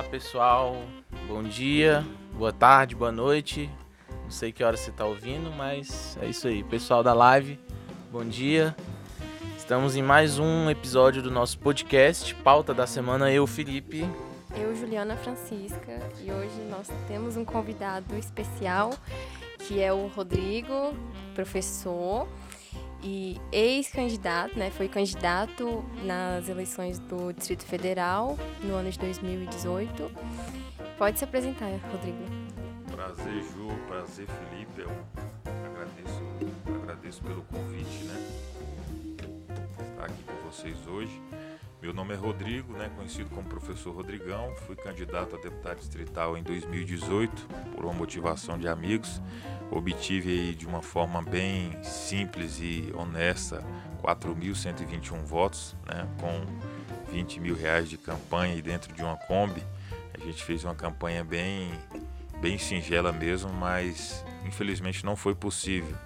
Olá pessoal, bom dia, boa tarde, boa noite. Não sei que hora você está ouvindo, mas é isso aí. Pessoal da live, bom dia. Estamos em mais um episódio do nosso podcast, pauta da semana, eu, Felipe. Eu, Juliana Francisca, e hoje nós temos um convidado especial, que é o Rodrigo, professor e ex-candidato, né? Foi candidato nas eleições do Distrito Federal no ano de 2018. Pode se apresentar, Rodrigo. Prazer, Ju. Prazer, Felipe. Eu agradeço, agradeço pelo convite, né? Estar aqui com vocês hoje. Meu nome é Rodrigo, né, conhecido como professor Rodrigão. Fui candidato a deputado distrital em 2018 por uma motivação de amigos. Obtive aí de uma forma bem simples e honesta 4.121 votos, né, com 20 mil reais de campanha e dentro de uma Kombi. A gente fez uma campanha bem, bem singela mesmo, mas infelizmente não foi possível.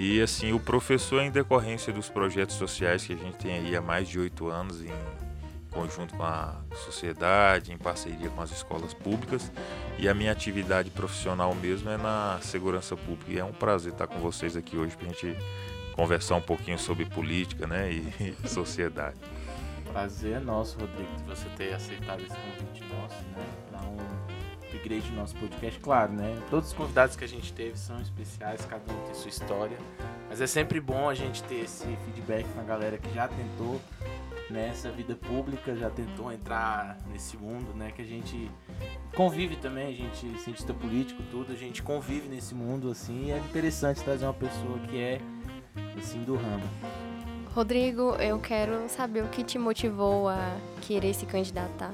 E assim, o professor, em decorrência dos projetos sociais que a gente tem aí há mais de oito anos, em conjunto com a sociedade, em parceria com as escolas públicas, e a minha atividade profissional mesmo é na segurança pública. E é um prazer estar com vocês aqui hoje para a gente conversar um pouquinho sobre política né, e sociedade. Prazer é nosso, Rodrigo, de você ter aceitado esse convite nosso, né? Upgrade do nosso podcast. Claro, né? Todos os convidados que a gente teve são especiais, cada um tem sua história. Mas é sempre bom a gente ter esse feedback com a galera que já tentou nessa vida pública, já tentou entrar nesse mundo, né? Que a gente convive também, a gente, cientista político, tudo, a gente convive nesse mundo, assim, e é interessante trazer uma pessoa que é, assim, do ramo. Rodrigo, eu quero saber o que te motivou a querer se candidatar.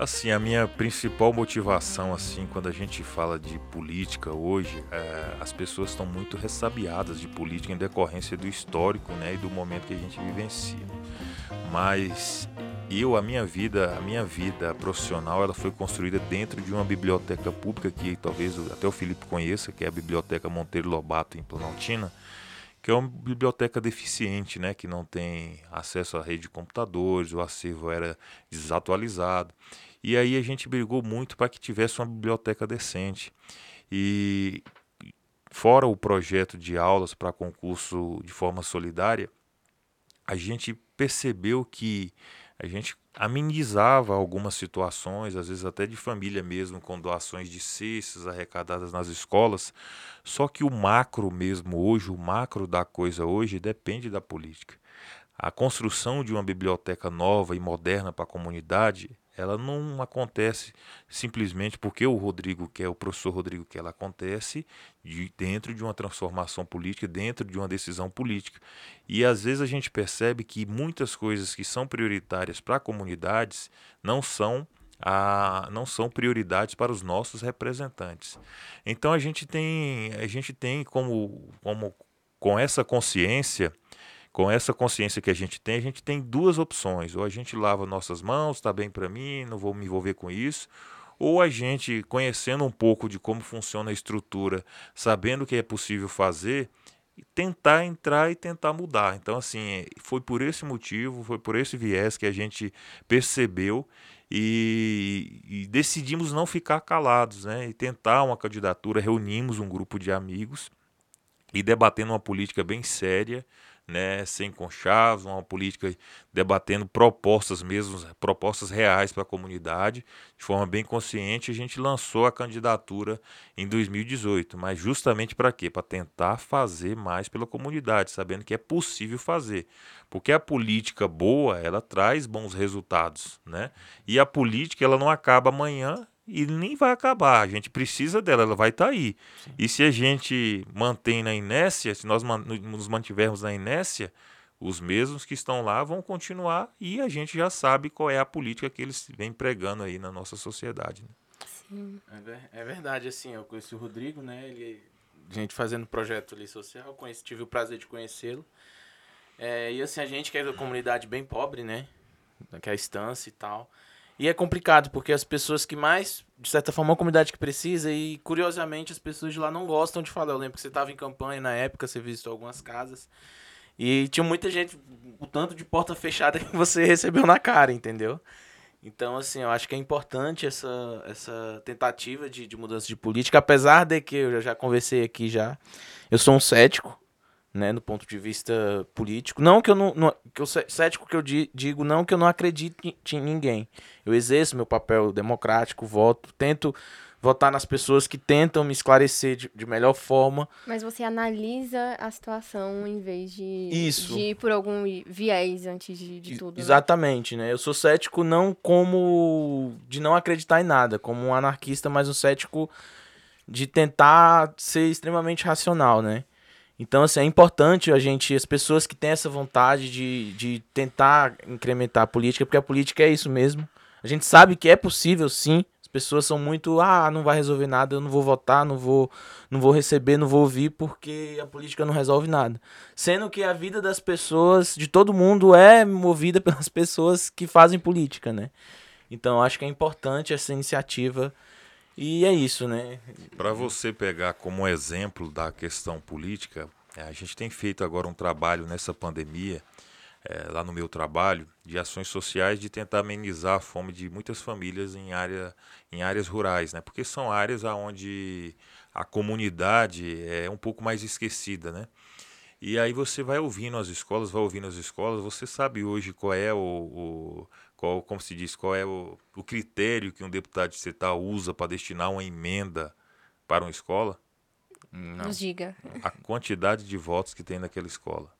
Assim, a minha principal motivação, assim, quando a gente fala de política hoje, é, as pessoas estão muito ressabiadas de política em decorrência do histórico, né, e do momento que a gente vivencia. Mas eu, a minha vida, a minha vida profissional, ela foi construída dentro de uma biblioteca pública que talvez até o Felipe conheça, que é a Biblioteca Monteiro Lobato em Planaltina que é uma biblioteca deficiente, né, que não tem acesso à rede de computadores, o acervo era desatualizado. E aí a gente brigou muito para que tivesse uma biblioteca decente. E fora o projeto de aulas para concurso de forma solidária, a gente percebeu que a gente amenizava algumas situações, às vezes até de família mesmo, com doações de cestas arrecadadas nas escolas. Só que o macro mesmo hoje, o macro da coisa hoje, depende da política. A construção de uma biblioteca nova e moderna para a comunidade, ela não acontece simplesmente porque o Rodrigo quer, o professor Rodrigo quer, ela acontece de, dentro de uma transformação política, dentro de uma decisão política. E às vezes a gente percebe que muitas coisas que são prioritárias para comunidades não são a, não são prioridades para os nossos representantes. Então a gente tem, a gente tem como, como com essa consciência com essa consciência que a gente tem, a gente tem duas opções. Ou a gente lava nossas mãos, está bem para mim, não vou me envolver com isso. Ou a gente, conhecendo um pouco de como funciona a estrutura, sabendo o que é possível fazer, tentar entrar e tentar mudar. Então, assim, foi por esse motivo, foi por esse viés que a gente percebeu e, e, decidimos não ficar calados, né? E tentar uma candidatura. Reunimos um grupo de amigos e debatendo uma política bem séria né, sem conchavos, uma política debatendo propostas mesmo, propostas reais para a comunidade, de forma bem consciente, a gente lançou a candidatura em 2018, mas justamente para quê? Para tentar fazer mais pela comunidade, sabendo que é possível fazer. Porque a política boa, ela traz bons resultados, né? E a política, ela não acaba amanhã e nem vai acabar. A gente precisa dela, ela vai estar tá aí. Sim. E se a gente mantém na inércia, se nós nos mantivermos na inércia, os mesmos que estão lá vão continuar e a gente já sabe qual é a política que eles vêm pregando aí na nossa sociedade. Né? Sim. É, é, verdade, assim, eu conheci o Rodrigo, né? Ele, gente fazendo projeto ali social, conheci, tive o prazer de conhecê-lo. É, e assim, a gente que é da comunidade bem pobre, né? Que é a estância e tal. E é complicado, porque as pessoas que mais, de certa forma, uma comunidade que precisa, e curiosamente as pessoas de lá não gostam de falar. Eu lembro que você estava em campanha na época, você visitou algumas casas. E tinha muita gente, o tanto de porta fechada que você recebeu na cara, entendeu? Então, assim, eu acho que é importante essa, essa tentativa de, de mudança de política, apesar de que eu já conversei aqui já, eu sou um cético, né, do ponto de vista político. Não que eu não, não que eu cético que eu digo não que eu não acredito em ninguém. Eu exerço meu papel democrático, voto, tento votar nas pessoas que tentam me esclarecer de, de melhor forma. Mas você analisa a situação em vez de, Isso. de ir por algum viés antes de, de tudo. Né? Exatamente, né? né? Eu sou cético não como de não acreditar em nada, como um anarquista, mas um cético de tentar ser extremamente racional, né? Então, assim, é importante a gente, as pessoas que têm essa vontade de, de tentar incrementar a política, porque a política é isso mesmo. A gente sabe que é possível, sim, pessoas são muito, ah, não vai resolver nada, eu não vou votar, não vou, não vou receber, não vou ouvir porque a política não resolve nada. Sendo que a vida das pessoas, de todo mundo é movida pelas pessoas que fazem política, né? Então acho que é importante essa iniciativa e é isso, né? Para você pegar como exemplo da questão política, é, a gente tem feito agora um trabalho nessa pandemia é, lá no meu trabalho de ações sociais de tentar amenizar a fome de muitas famílias em, área, em áreas rurais, né? Porque são áreas onde a comunidade é um pouco mais esquecida, né? E aí você vai ouvindo as escolas, vai ouvindo as escolas, você sabe hoje qual é o, o qual, como se diz, qual é o, o critério que um deputado estatal usa para destinar uma emenda para uma escola? Não. Nos diga. A quantidade de votos que tem naquela escola.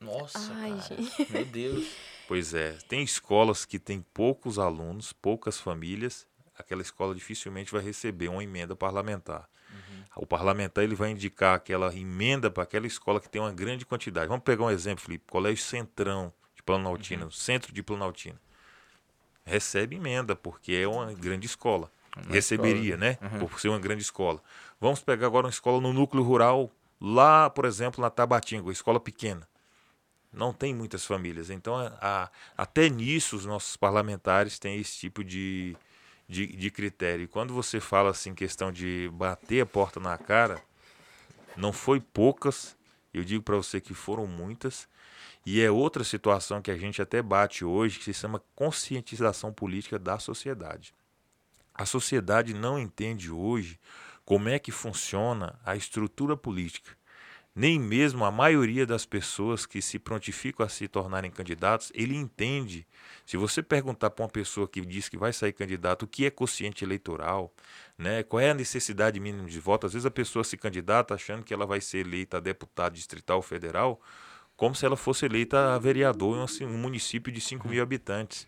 Nossa, Ai, cara. meu Deus. Pois é, tem escolas que têm poucos alunos, poucas famílias, aquela escola dificilmente vai receber uma emenda parlamentar. Uhum. O parlamentar ele vai indicar aquela emenda para aquela escola que tem uma grande quantidade. Vamos pegar um exemplo, Felipe, Colégio Centrão de Planaltina, uhum. Centro de Planaltina. Recebe emenda, porque é uma grande escola. Uma Receberia, escola. né? Uhum. Por ser uma grande escola. Vamos pegar agora uma escola no núcleo rural, lá, por exemplo, na Tabatinga, uma escola pequena não tem muitas famílias. Então, a, a, até nisso, os nossos parlamentares têm esse tipo de, de, de, critério. E quando você fala assim, questão de bater a porta na cara, não foi poucas, eu digo para você que foram muitas. E é outra situação que a gente até bate hoje, que se chama conscientização política da sociedade. A sociedade não entende hoje como é que funciona a estrutura política nem mesmo a maioria das pessoas que se prontificam a se tornarem candidatos, ele entende. Se você perguntar para uma pessoa que diz que vai sair candidato o que é consciente eleitoral, né, qual é a necessidade mínima de voto, às vezes a pessoa se candidata achando que ela vai ser eleita a deputado distrital federal, como se ela fosse eleita a vereador em um município de 5 mil habitantes.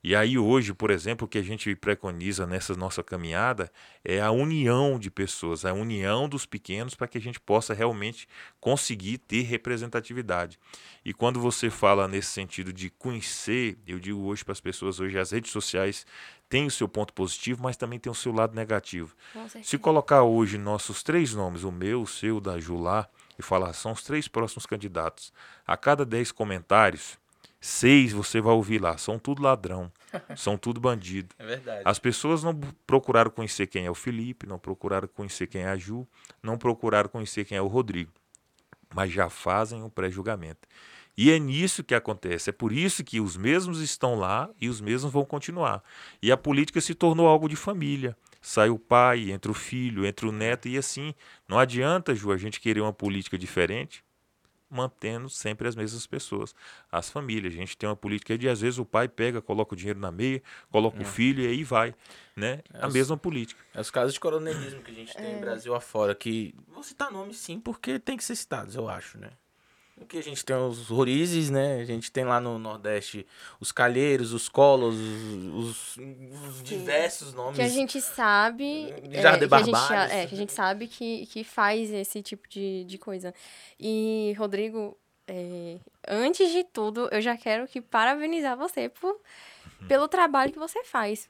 E aí hoje, por exemplo, o que a gente preconiza nessa nossa caminhada é a união de pessoas, a união dos pequenos para que a gente possa realmente conseguir ter representatividade. E quando você fala nesse sentido de conhecer, eu digo hoje para as pessoas hoje as redes sociais têm o seu ponto positivo, mas também tem o seu lado negativo. Se colocar hoje nossos três nomes, o meu, o seu, da Jular, e falar são os três próximos candidatos, a cada dez comentários Seis você vai ouvir lá, são tudo ladrão, são tudo bandido. É verdade. As pessoas não procuraram conhecer quem é o Felipe, não procuraram conhecer quem é a Ju, não procuraram conhecer quem é o Rodrigo, mas já fazem um pré-julgamento. E é nisso que acontece, é por isso que os mesmos estão lá e os mesmos vão continuar. E a política se tornou algo de família. Sai o pai, entra o filho, entra o neto e assim. Não adianta, Ju, a gente querer uma política diferente, mantendo sempre as mesmas pessoas. As famílias. A gente tem uma política de, às vezes, o pai pega, coloca o dinheiro na meia, coloca é. o filho e aí vai. Né? É a os, mesma política. É os casos de coronelismo que a gente tem é. no Brasil afora, que vou citar nomes sim, porque tem que ser citados, eu acho, né? Porque a gente tem os rorizes, né? A gente tem lá no Nordeste os calheiros, os colos, os, os diversos nomes. Que a gente sabe. Já é, que a gente, é, que a gente sabe que, que faz esse tipo de, de coisa. E, Rodrigo, é, antes de tudo, eu já quero que parabenizar você por, pelo trabalho que você faz.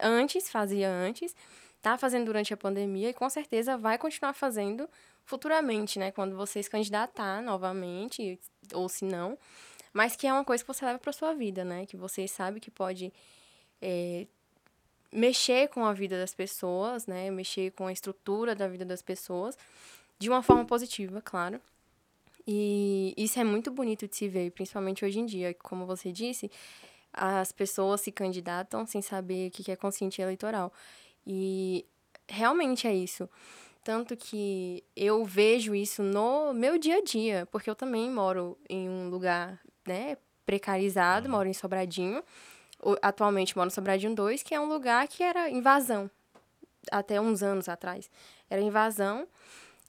Antes, fazia antes, tá fazendo durante a pandemia e com certeza vai continuar fazendo futuramente, né? Quando você se candidatar novamente, ou se não. Mas que é uma coisa que você leva para sua vida, né? Que você sabe que pode é, mexer com a vida das pessoas, né? Mexer com a estrutura da vida das pessoas de uma forma positiva, claro. E isso é muito bonito de se ver, principalmente hoje em dia. Como você disse, as pessoas se candidatam sem saber o que é consciência eleitoral. E realmente é isso. Tanto que eu vejo isso no meu dia a dia, porque eu também moro em um lugar, né, precarizado, moro em Sobradinho. Atualmente moro em Sobradinho 2, que é um lugar que era invasão, até uns anos atrás. Era invasão.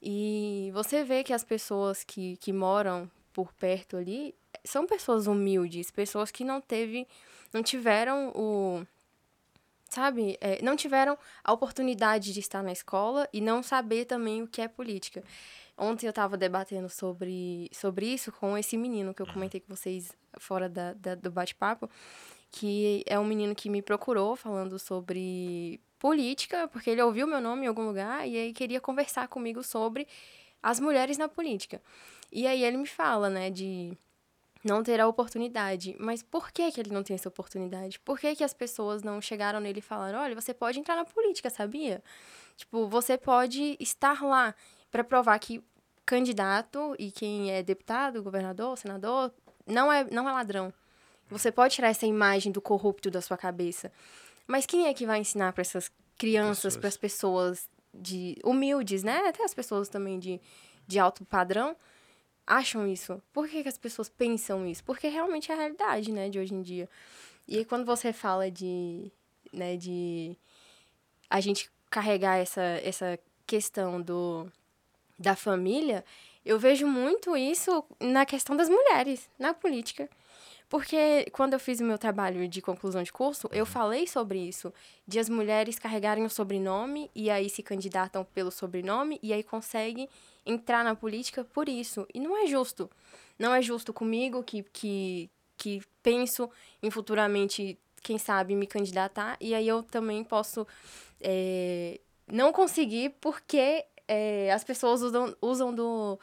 E você vê que as pessoas que, que moram por perto ali são pessoas humildes, pessoas que não teve, não tiveram o sabe, é, não tiveram a oportunidade de estar na escola e não saber também o que é política. Ontem eu estava debatendo sobre, sobre isso com esse menino que eu comentei com vocês fora da, da do bate-papo, que é um menino que me procurou falando sobre política, porque ele ouviu meu nome em algum lugar e aí queria conversar comigo sobre as mulheres na política. E aí ele me fala, né, de não ter a oportunidade. Mas por que, que ele não tem essa oportunidade? Por que, que as pessoas não chegaram nele e falaram: olha, você pode entrar na política, sabia? Tipo, você pode estar lá para provar que candidato e quem é deputado, governador, senador, não é, não é ladrão. Você pode tirar essa imagem do corrupto da sua cabeça. Mas quem é que vai ensinar para essas crianças, para as pessoas de humildes, né? Até as pessoas também de, de alto padrão, acham isso? Por que, que as pessoas pensam isso? Porque realmente é a realidade, né, de hoje em dia. E aí, quando você fala de, né, de a gente carregar essa, essa questão do, da família, eu vejo muito isso na questão das mulheres, na política. Porque quando eu fiz o meu trabalho de conclusão de curso, eu falei sobre isso, de as mulheres carregarem o sobrenome e aí se candidatam pelo sobrenome e aí conseguem entrar na política por isso. E não é justo. Não é justo comigo que, que, que penso em futuramente, quem sabe, me candidatar. E aí eu também posso é, não conseguir porque é, as pessoas usam, usam do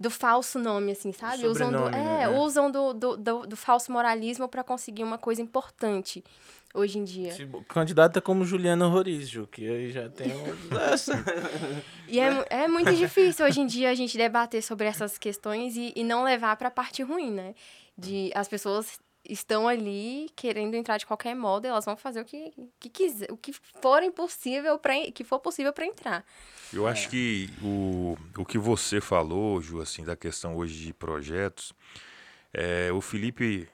do falso nome, assim, sabe? Usam do, é, né? usam do, do, do, do falso moralismo para conseguir uma coisa importante hoje em dia. Tipo, candidata como Juliana Roriz, que aí já tem um... e é, é muito difícil hoje em dia a gente debater sobre essas questões e, e não levar para a parte ruim, né? De as pessoas estão ali querendo entrar de qualquer modo, elas vão fazer o que, que quiser, o que for possível para que for possível para entrar. Eu acho é. que o, o que você falou, Ju, assim, da questão hoje de projetos, é, o Felipe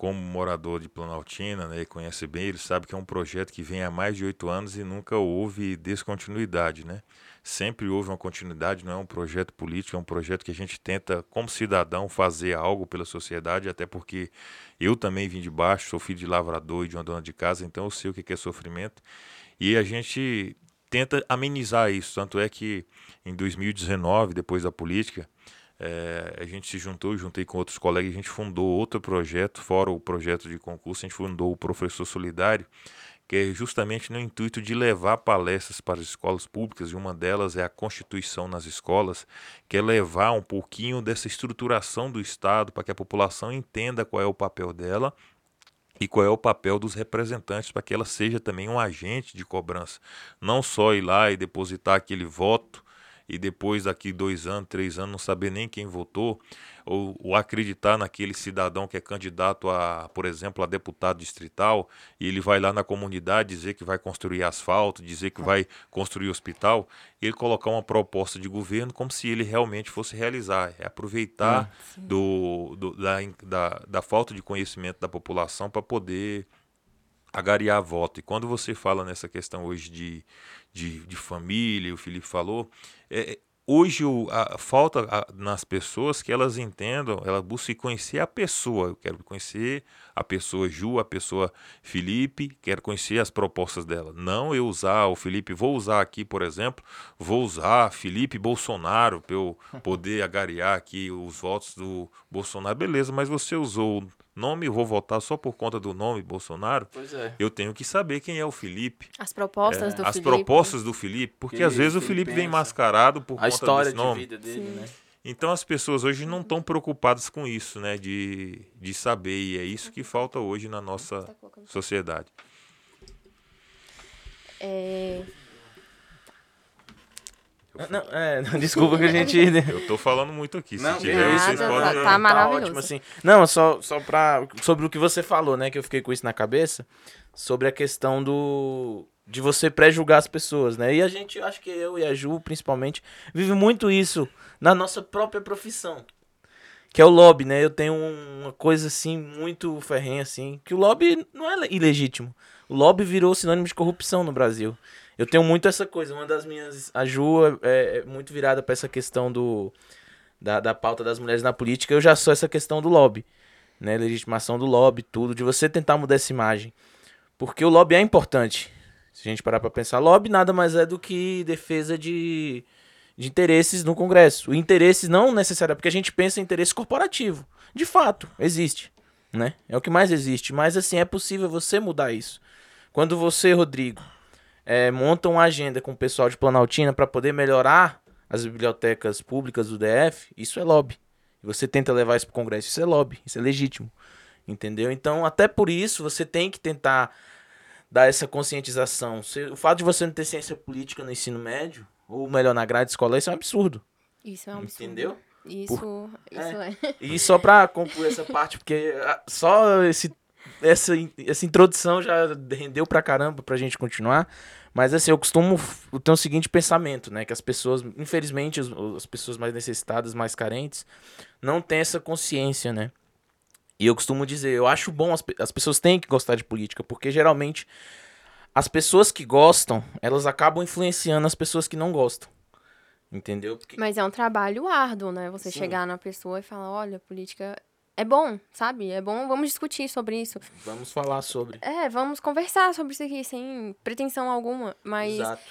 como morador de Planaltina, né, conhece bem, ele sabe que é um projeto que vem há mais de oito anos e nunca houve descontinuidade, né? Sempre houve uma continuidade, não é um projeto político, é um projeto que a gente tenta, como cidadão, fazer algo pela sociedade, até porque eu também vim de baixo, sou filho de lavrador e de uma dona de casa, então eu sei o que é sofrimento. E a gente tenta amenizar isso, tanto é que em 2019, depois da política, é, a gente se juntou, juntei com outros colegas, a gente fundou outro projeto, fora o projeto de concurso, a gente fundou o Professor Solidário, que é justamente no intuito de levar palestras para as escolas públicas, e uma delas é a Constituição nas escolas, que é levar um pouquinho dessa estruturação do Estado para que a população entenda qual é o papel dela e qual é o papel dos representantes para que ela seja também um agente de cobrança, não só ir lá e depositar aquele voto e depois daqui dois anos, três anos, não saber nem quem votou, ou, ou, acreditar naquele cidadão que é candidato a, por exemplo, a deputado distrital, e ele vai lá na comunidade dizer que vai construir asfalto, dizer que vai construir hospital, ele colocar uma proposta de governo como se ele realmente fosse realizar. É aproveitar ah, do, do da, da, da falta de conhecimento da população para poder agariar voto. E quando você fala nessa questão hoje de de, de família, o Felipe falou, é, hoje o, a, falta a, nas pessoas que elas entendam, elas busquem conhecer a pessoa. Eu quero conhecer a pessoa Ju, a pessoa Felipe, quero conhecer as propostas dela. Não eu usar o Felipe, vou usar aqui, por exemplo, vou usar Felipe Bolsonaro para eu poder agariar aqui os votos do Bolsonaro. Beleza, mas você usou nome, vou votar só por conta do nome Bolsonaro, é. eu tenho que saber quem é o Felipe. As propostas é, do as Felipe. As propostas do Felipe, porque que às vezes o Felipe vem mascarado por a conta história desse nome. De vida dele, né? Então as pessoas hoje não estão preocupadas com isso, né? De, de saber, e é isso que falta hoje na nossa tá sociedade. É... Não, é, não, desculpa que a gente. eu tô falando muito aqui. Se Não, tiver, beleza, vocês Nada, podem. tá- tá maravilhoso. ótimo, assim. Não, só, só pra. Sobre o que você falou, né? Que eu fiquei com isso na cabeça. Sobre a questão do. De você pré-julgar as pessoas, né? E a gente, acho que eu e a Ju, principalmente, vive muito isso na nossa própria profissão. Que é o lobby, né? Eu tenho uma coisa assim, muito ferrenha, assim, que o lobby não é ilegítimo. O lobby virou sinônimo de corrupção no Brasil. Eu tenho muito essa coisa. Uma das minhas. A Ju é, é muito virada pra essa questão do. Da, da pauta das mulheres na política. Eu já sou essa questão do lobby. Né? Legitimação do lobby, tudo. De você tentar mudar essa imagem. Porque o lobby é importante. Se a gente parar pra pensar, lobby nada mais é do que defesa de, de interesses no Congresso. Interesses não necessariamente. Porque a gente pensa em interesse corporativo. De fato, existe. Né? É o que mais existe. Mas assim, é possível você mudar isso. Quando você, Rodrigo, é, monta uma agenda com o pessoal de Planaltina para poder melhorar as bibliotecas públicas do DF, isso é lobby. E você tenta levar isso para o Congresso, isso é lobby, isso é legítimo. Entendeu? Então, até por isso, você tem que tentar dar essa conscientização. O fato de você não ter ciência política no ensino médio, ou melhor, na grade escolar, isso é um absurdo. Isso é um absurdo. Entendeu? Isso, isso é. E só pra concluir essa parte, porque ah, só esse, essa, essa introdução já rendeu pra caramba pra gente continuar. Mas assim, eu costumo tenho o seguinte pensamento, né? Que as pessoas, infelizmente, as pessoas mais necessitadas, mais carentes, não têm essa consciência, né? E eu costumo dizer, eu acho bom, as, as pessoas têm que gostar de política, porque geralmente as pessoas que gostam, elas acabam influenciando as pessoas que não gostam. Entendeu? Porque Mas é um trabalho árduo, né? Você Sim. chegar na pessoa e falar, olha, política é bom, sabe? É bom, vamos discutir sobre isso. vamos falar sobre. É, vamos conversar sobre isso aqui, sem pretensão alguma. Mas Exato.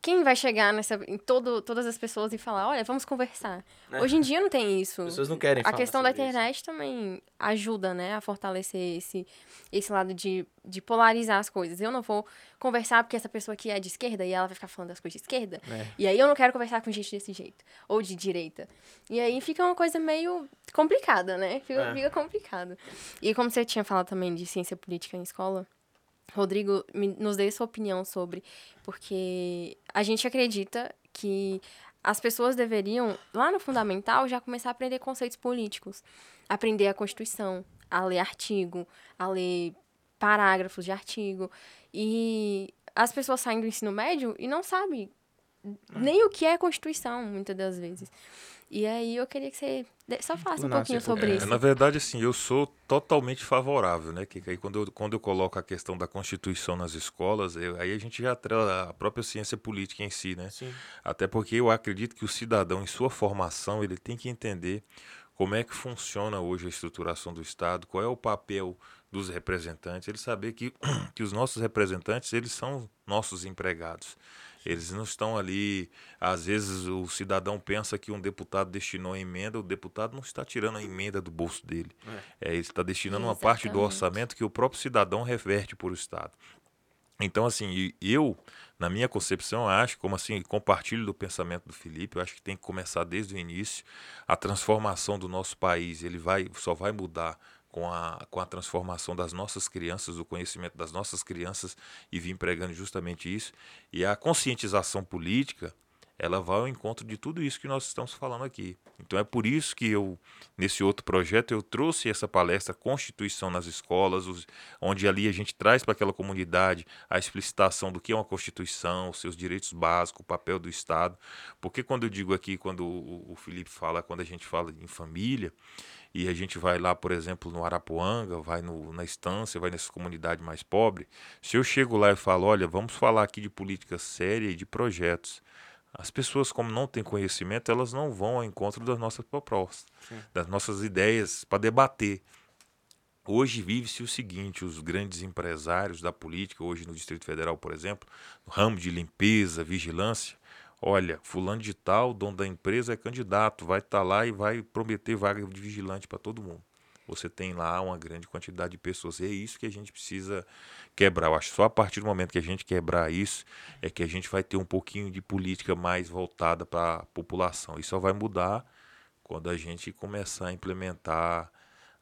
Quem vai chegar nessa, em todo, todas as pessoas e falar, olha, vamos conversar? É. Hoje em dia não tem isso. As pessoas não querem A questão da sobre isso. internet também ajuda, né, a fortalecer esse, esse lado de, de polarizar as coisas. Eu não vou conversar porque essa pessoa aqui é de esquerda e ela vai ficar falando das coisas de esquerda. É. E aí eu não quero conversar com gente desse jeito. Ou de direita. E aí fica uma coisa meio complicada, né? Fica, É. fica complicado. E como você tinha falado também de ciência política em escola, Rodrigo, me- nos dê sua opinião sobre, porque a gente acredita que as pessoas deveriam, lá no fundamental, já começar a aprender conceitos políticos. Aprender a Constituição, a ler artigo, a ler parágrafos de artigo. E as pessoas saem do ensino médio e não sabem nem o que é Constituição, muitas das vezes. E aí eu queria que você só falasse um pouquinho sobre É, isso. na verdade, assim, eu sou totalmente favorável, né? Que, que aí quando eu, quando eu coloco a questão da Constituição nas escolas, eu- aí a gente já atrela a própria ciência política em si, né? Sim. Até porque eu acredito que o cidadão, em sua formação, ele tem que entender como é que funciona hoje a estruturação do Estado, qual é o papel dos representantes, ele saber que, que os nossos representantes, eles são nossos empregados. Eles não estão ali, às vezes o cidadão pensa que um deputado destinou a emenda, o deputado não está tirando a emenda do bolso dele. É, ele está destinando uma parte do Exatamente. orçamento que o próprio cidadão reverte para o Estado. Então, assim, eu, na minha concepção, acho, como assim, compartilho do pensamento do Felipe, eu acho que tem que começar desde o início. A transformação do nosso país, ele vai, só vai mudar com a, com a transformação das nossas crianças, do conhecimento das nossas crianças, e vim pregando justamente isso. E a conscientização política, ela vai ao encontro de tudo isso que nós estamos falando aqui. Então é por isso que eu, nesse outro projeto, eu trouxe essa palestra Constituição nas Escolas, os- onde ali a gente traz para aquela comunidade a explicitação do que é uma Constituição, os seus direitos básicos, o papel do Estado. Porque quando eu digo aqui, quando o, o Felipe fala, quando a gente fala em família, e a gente vai lá, por exemplo, no Arapuanga, vai no- na estância, vai nessa comunidade mais pobre, se eu chego lá e falo, olha, vamos falar aqui de política séria e de projetos, as pessoas, como não têm conhecimento, elas não vão ao encontro das nossas propostas, das nossas ideias para debater. Hoje vive-se o seguinte: os grandes empresários da política, hoje no Distrito Federal, por exemplo, no ramo de limpeza, vigilância, olha, fulano de tal, dono da empresa, é candidato, vai estar lá e vai prometer vaga de vigilante para todo mundo. Você tem lá uma grande quantidade de pessoas. E é isso que a gente precisa quebrar. Eu acho que só a partir do momento que a gente quebrar isso é que a gente vai ter um pouquinho de política mais voltada para a população. E só vai mudar quando a gente começar a implementar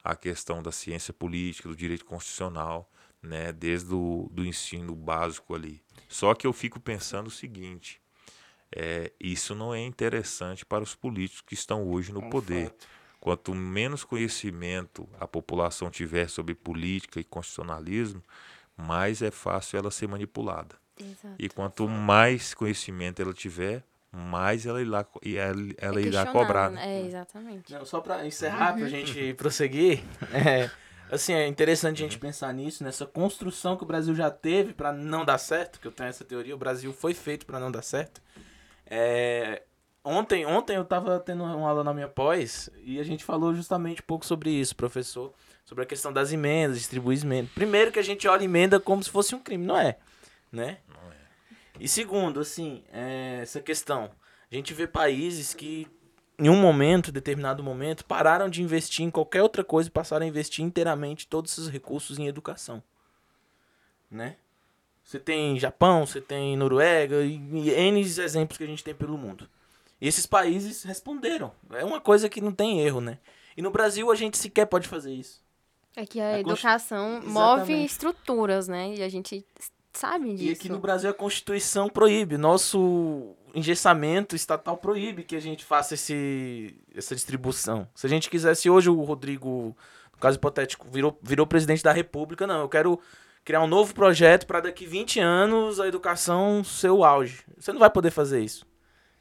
a questão da ciência política, do direito constitucional, né, desde o do ensino básico ali. Só que eu fico pensando o seguinte, É, isso não é interessante para os políticos que estão hoje no É um poder. fato. Quanto menos conhecimento a população tiver sobre política e constitucionalismo, mais é fácil ela ser manipulada. Exato. E quanto mais conhecimento ela tiver, mais ela irá, e ela, ela É irá cobrar. né? É, exatamente. Não, só pra encerrar, pra gente prosseguir, é, assim, é interessante a gente pensar nisso, nessa construção que o Brasil já teve pra não dar certo, que eu tenho essa teoria, o Brasil foi feito pra não dar certo. É, ontem, ontem eu tava tendo uma aula na minha pós e a gente falou justamente um pouco sobre isso, professor, sobre a questão das emendas, distribuir emendas. Primeiro que a gente olha emenda como se fosse um crime, não é, né? Não é. E segundo, assim, é, essa questão. A gente vê países que, em um momento, determinado momento, pararam de investir em qualquer outra coisa e passaram a investir inteiramente todos esses recursos em educação. Né? Você tem Japão, você tem Noruega e, e N exemplos que a gente tem pelo mundo. E esses países responderam. É uma coisa que não tem erro, né? E no Brasil a gente sequer pode fazer isso. É que a A consti- educação move Exatamente. estruturas, né? E a gente sabe E disso. aqui no Brasil a Constituição proíbe, nosso engessamento estatal proíbe que a gente faça esse, essa distribuição. Se a gente quisesse hoje o Rodrigo, no caso hipotético, virou, virou presidente da República, não, eu quero criar um novo projeto para daqui 20 anos a educação ser o auge. Você não vai poder fazer isso.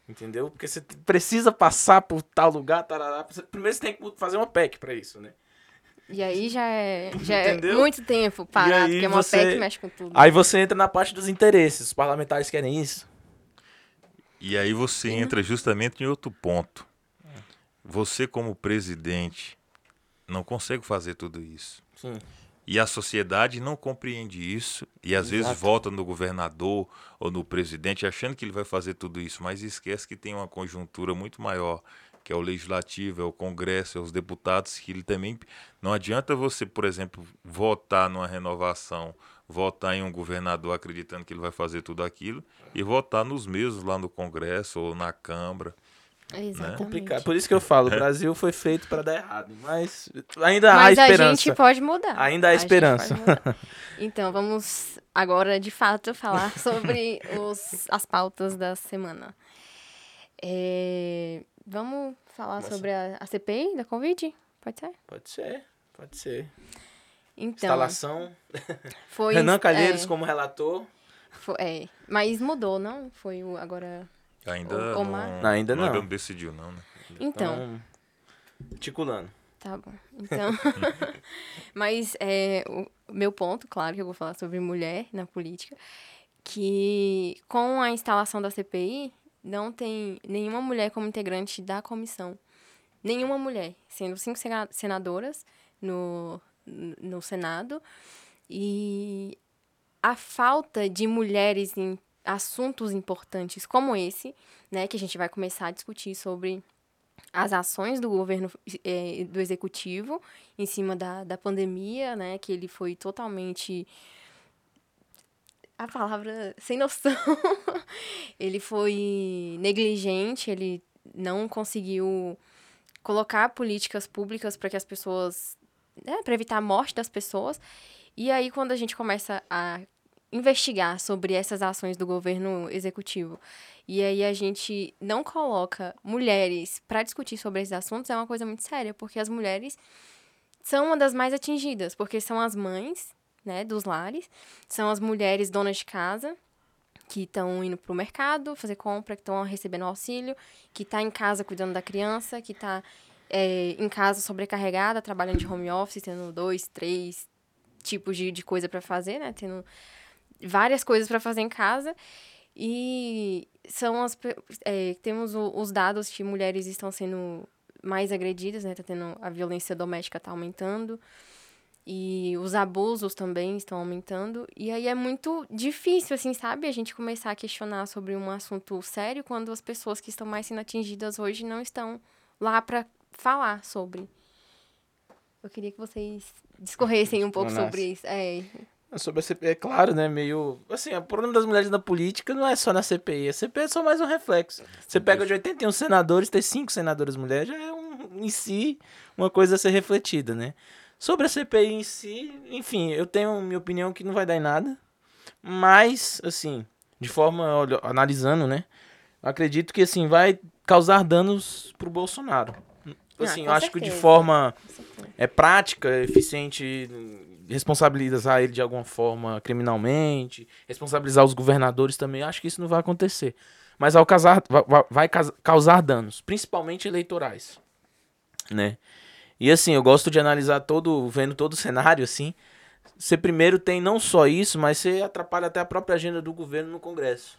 Entendeu? Porque você precisa passar por tal lugar, tarará. Primeiro você tem que fazer uma PEC para isso, né? E aí já é, já é muito tempo parado, porque é uma você- PEC que mexe com tudo. Aí você entra na parte dos interesses. Os parlamentares querem isso. E aí você entra justamente em outro ponto. Você, como presidente, não consegue fazer tudo isso. Sim. E a sociedade não compreende isso e às vezes Exato. volta no governador ou no presidente achando que ele vai fazer tudo isso, mas esquece que tem uma conjuntura muito maior, que é o legislativo, é o Congresso, é os deputados, que ele também não adianta você, por exemplo, votar numa renovação, votar em um governador acreditando que ele vai fazer tudo aquilo e votar nos mesmos lá no Congresso ou na Câmara. Exatamente. complicado. Por isso que eu falo, o Brasil foi feito para dar errado. Mas ainda Mas há a esperança. gente pode mudar. Ainda há A esperança. Então, vamos agora, de fato, falar sobre os, as pautas da semana. É, vamos falar Nossa. sobre a, a CPI da Covid? Pode ser? Pode ser, pode ser. Então, Instalação. foi... Renan Calheiros é, como relator. foi- é, mas mudou, não? Foi o, agora... Ainda O- o não, ainda não. Ainda não decidiu não, né? Então, Ticulano. Tá bom. Então. Mas é, o meu ponto, claro, que eu vou falar sobre mulher na política, que com a instalação da CPI, não tem nenhuma mulher como integrante da comissão. Nenhuma mulher, sendo cinco sena- senadoras no, no Senado. E a falta de mulheres em assuntos importantes como esse, né, que a gente vai começar a discutir sobre as ações do governo eh, do executivo em cima da, da pandemia, né? Que ele foi totalmente a palavra sem noção. ele foi negligente, ele não conseguiu colocar políticas públicas para que as pessoas, né, para evitar a morte das pessoas. E aí quando a gente começa a investigar sobre essas ações do governo executivo. E aí a gente não coloca mulheres para discutir sobre esses assuntos, é uma coisa muito séria, porque as mulheres são uma das mais atingidas, porque são as mães, né, dos lares, são as mulheres donas de casa que estão indo pro mercado fazer compra, que estão recebendo auxílio, que tá em casa cuidando da criança, que tá é, em casa sobrecarregada, trabalhando de home office, tendo dois, três tipos de, de coisa para fazer, né, tendo várias coisas para fazer em casa. E são as. é, temos o- os dados que mulheres estão sendo mais agredidas, né? Tá tendo. A violência doméstica tá aumentando. E os abusos também estão aumentando. E aí é muito difícil, assim, sabe? A gente começar a questionar sobre um assunto sério quando as pessoas que estão mais sendo atingidas hoje não estão lá para falar sobre. Eu queria que vocês discorressem um pouco sobre isso. É, Sobre a CPI, é claro, né? Meio. Assim, o problema das mulheres na política não é só na CPI. A CPI é só mais um reflexo. Você pega de 81 senadores, ter cinco senadoras mulheres, já é um, em si uma coisa a ser refletida, né? Sobre a CPI em si, enfim, eu tenho minha opinião que não vai dar em nada. Mas, assim, de forma, olha, analisando, né? acredito que assim vai causar danos pro Bolsonaro. Ah, Assim, com eu acho que de forma é prática, eficiente, responsabilizar ele de alguma forma criminalmente, responsabilizar os governadores também, acho que isso não vai acontecer. Mas ao causar, va- va- vai causar danos, principalmente eleitorais, né? E assim, eu gosto de analisar todo, vendo todo o cenário assim. Você primeiro tem não só isso, mas você atrapalha até a própria agenda do governo no Congresso.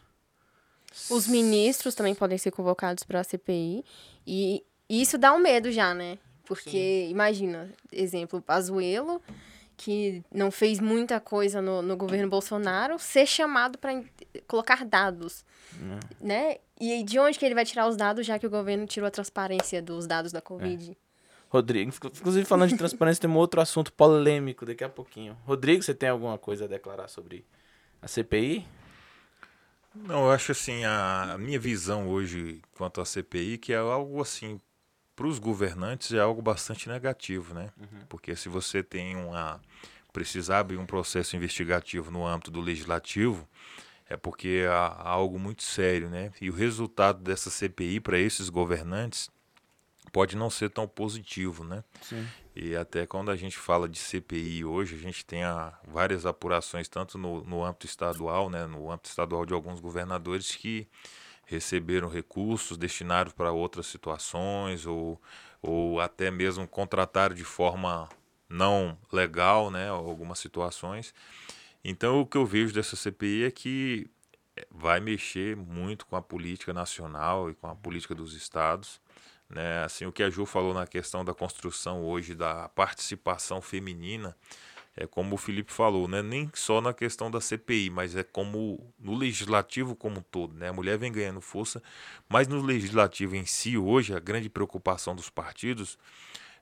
Os ministros também podem ser convocados para a CPI. E isso dá um medo já, né? Porque, imagina, exemplo, Pazuello, que não fez muita coisa no, no governo Bolsonaro, ser chamado para colocar dados, né? E aí, de onde que ele vai tirar os dados, já que o governo tirou a transparência dos dados da Covid? Rodrigo, inclu- inclusive falando de transparência, tem um outro assunto polêmico daqui a pouquinho. Rodrigo, você tem alguma coisa a declarar sobre a CPI? Não, eu acho assim, a, a minha visão hoje quanto à CPI, que é algo assim, para os governantes é algo bastante negativo, né? Porque se você tem uma. precisar abrir um processo investigativo no âmbito do legislativo, é porque há, há algo muito sério, né? E o resultado dessa CPI para esses governantes pode não ser tão positivo, né? Sim. E até quando a gente fala de CPI hoje, a gente tem a, várias apurações, tanto no, no âmbito estadual, né, no âmbito estadual de alguns governadores que receberam recursos destinados para outras situações ou, ou até mesmo contrataram de forma não legal, né, algumas situações. Então o que eu vejo dessa CPI é que eh, vai mexer muito com a política nacional e com a política dos estados né? Assim, o que a Ju falou na questão da construção hoje da participação feminina, é como o Felipe falou, né? Nem só na questão da CPI, mas é como no legislativo como um todo, né? A mulher vem ganhando força, mas no legislativo em si hoje a grande preocupação dos partidos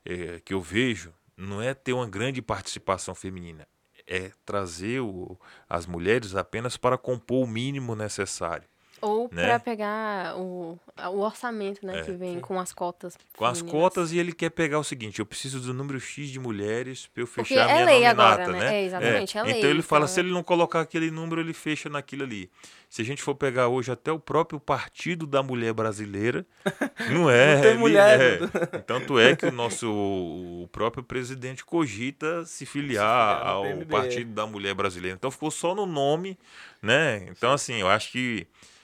é, que eu vejo não é ter uma grande participação feminina, é trazer o, as mulheres apenas para compor o mínimo necessário. Ou Né? para pegar o, o orçamento, né? É, que vem com as cotas. Com as cotas e ele quer pegar o seguinte, eu preciso do número X de mulheres para eu Porque fechar a é minha lei nominata, agora, né? né? É, exatamente, é lei, Então ele fala, então se é- ele não colocar aquele número, ele fecha naquilo ali. Se a gente for pegar hoje até o próprio Partido da Mulher Brasileira, não é. Não tem mulher, é. Tanto é que o nosso o próprio presidente cogita se filiar filiar no ao PMB. Partido da Mulher Brasileira. Então ficou só no nome, né? Então assim, eu acho que é,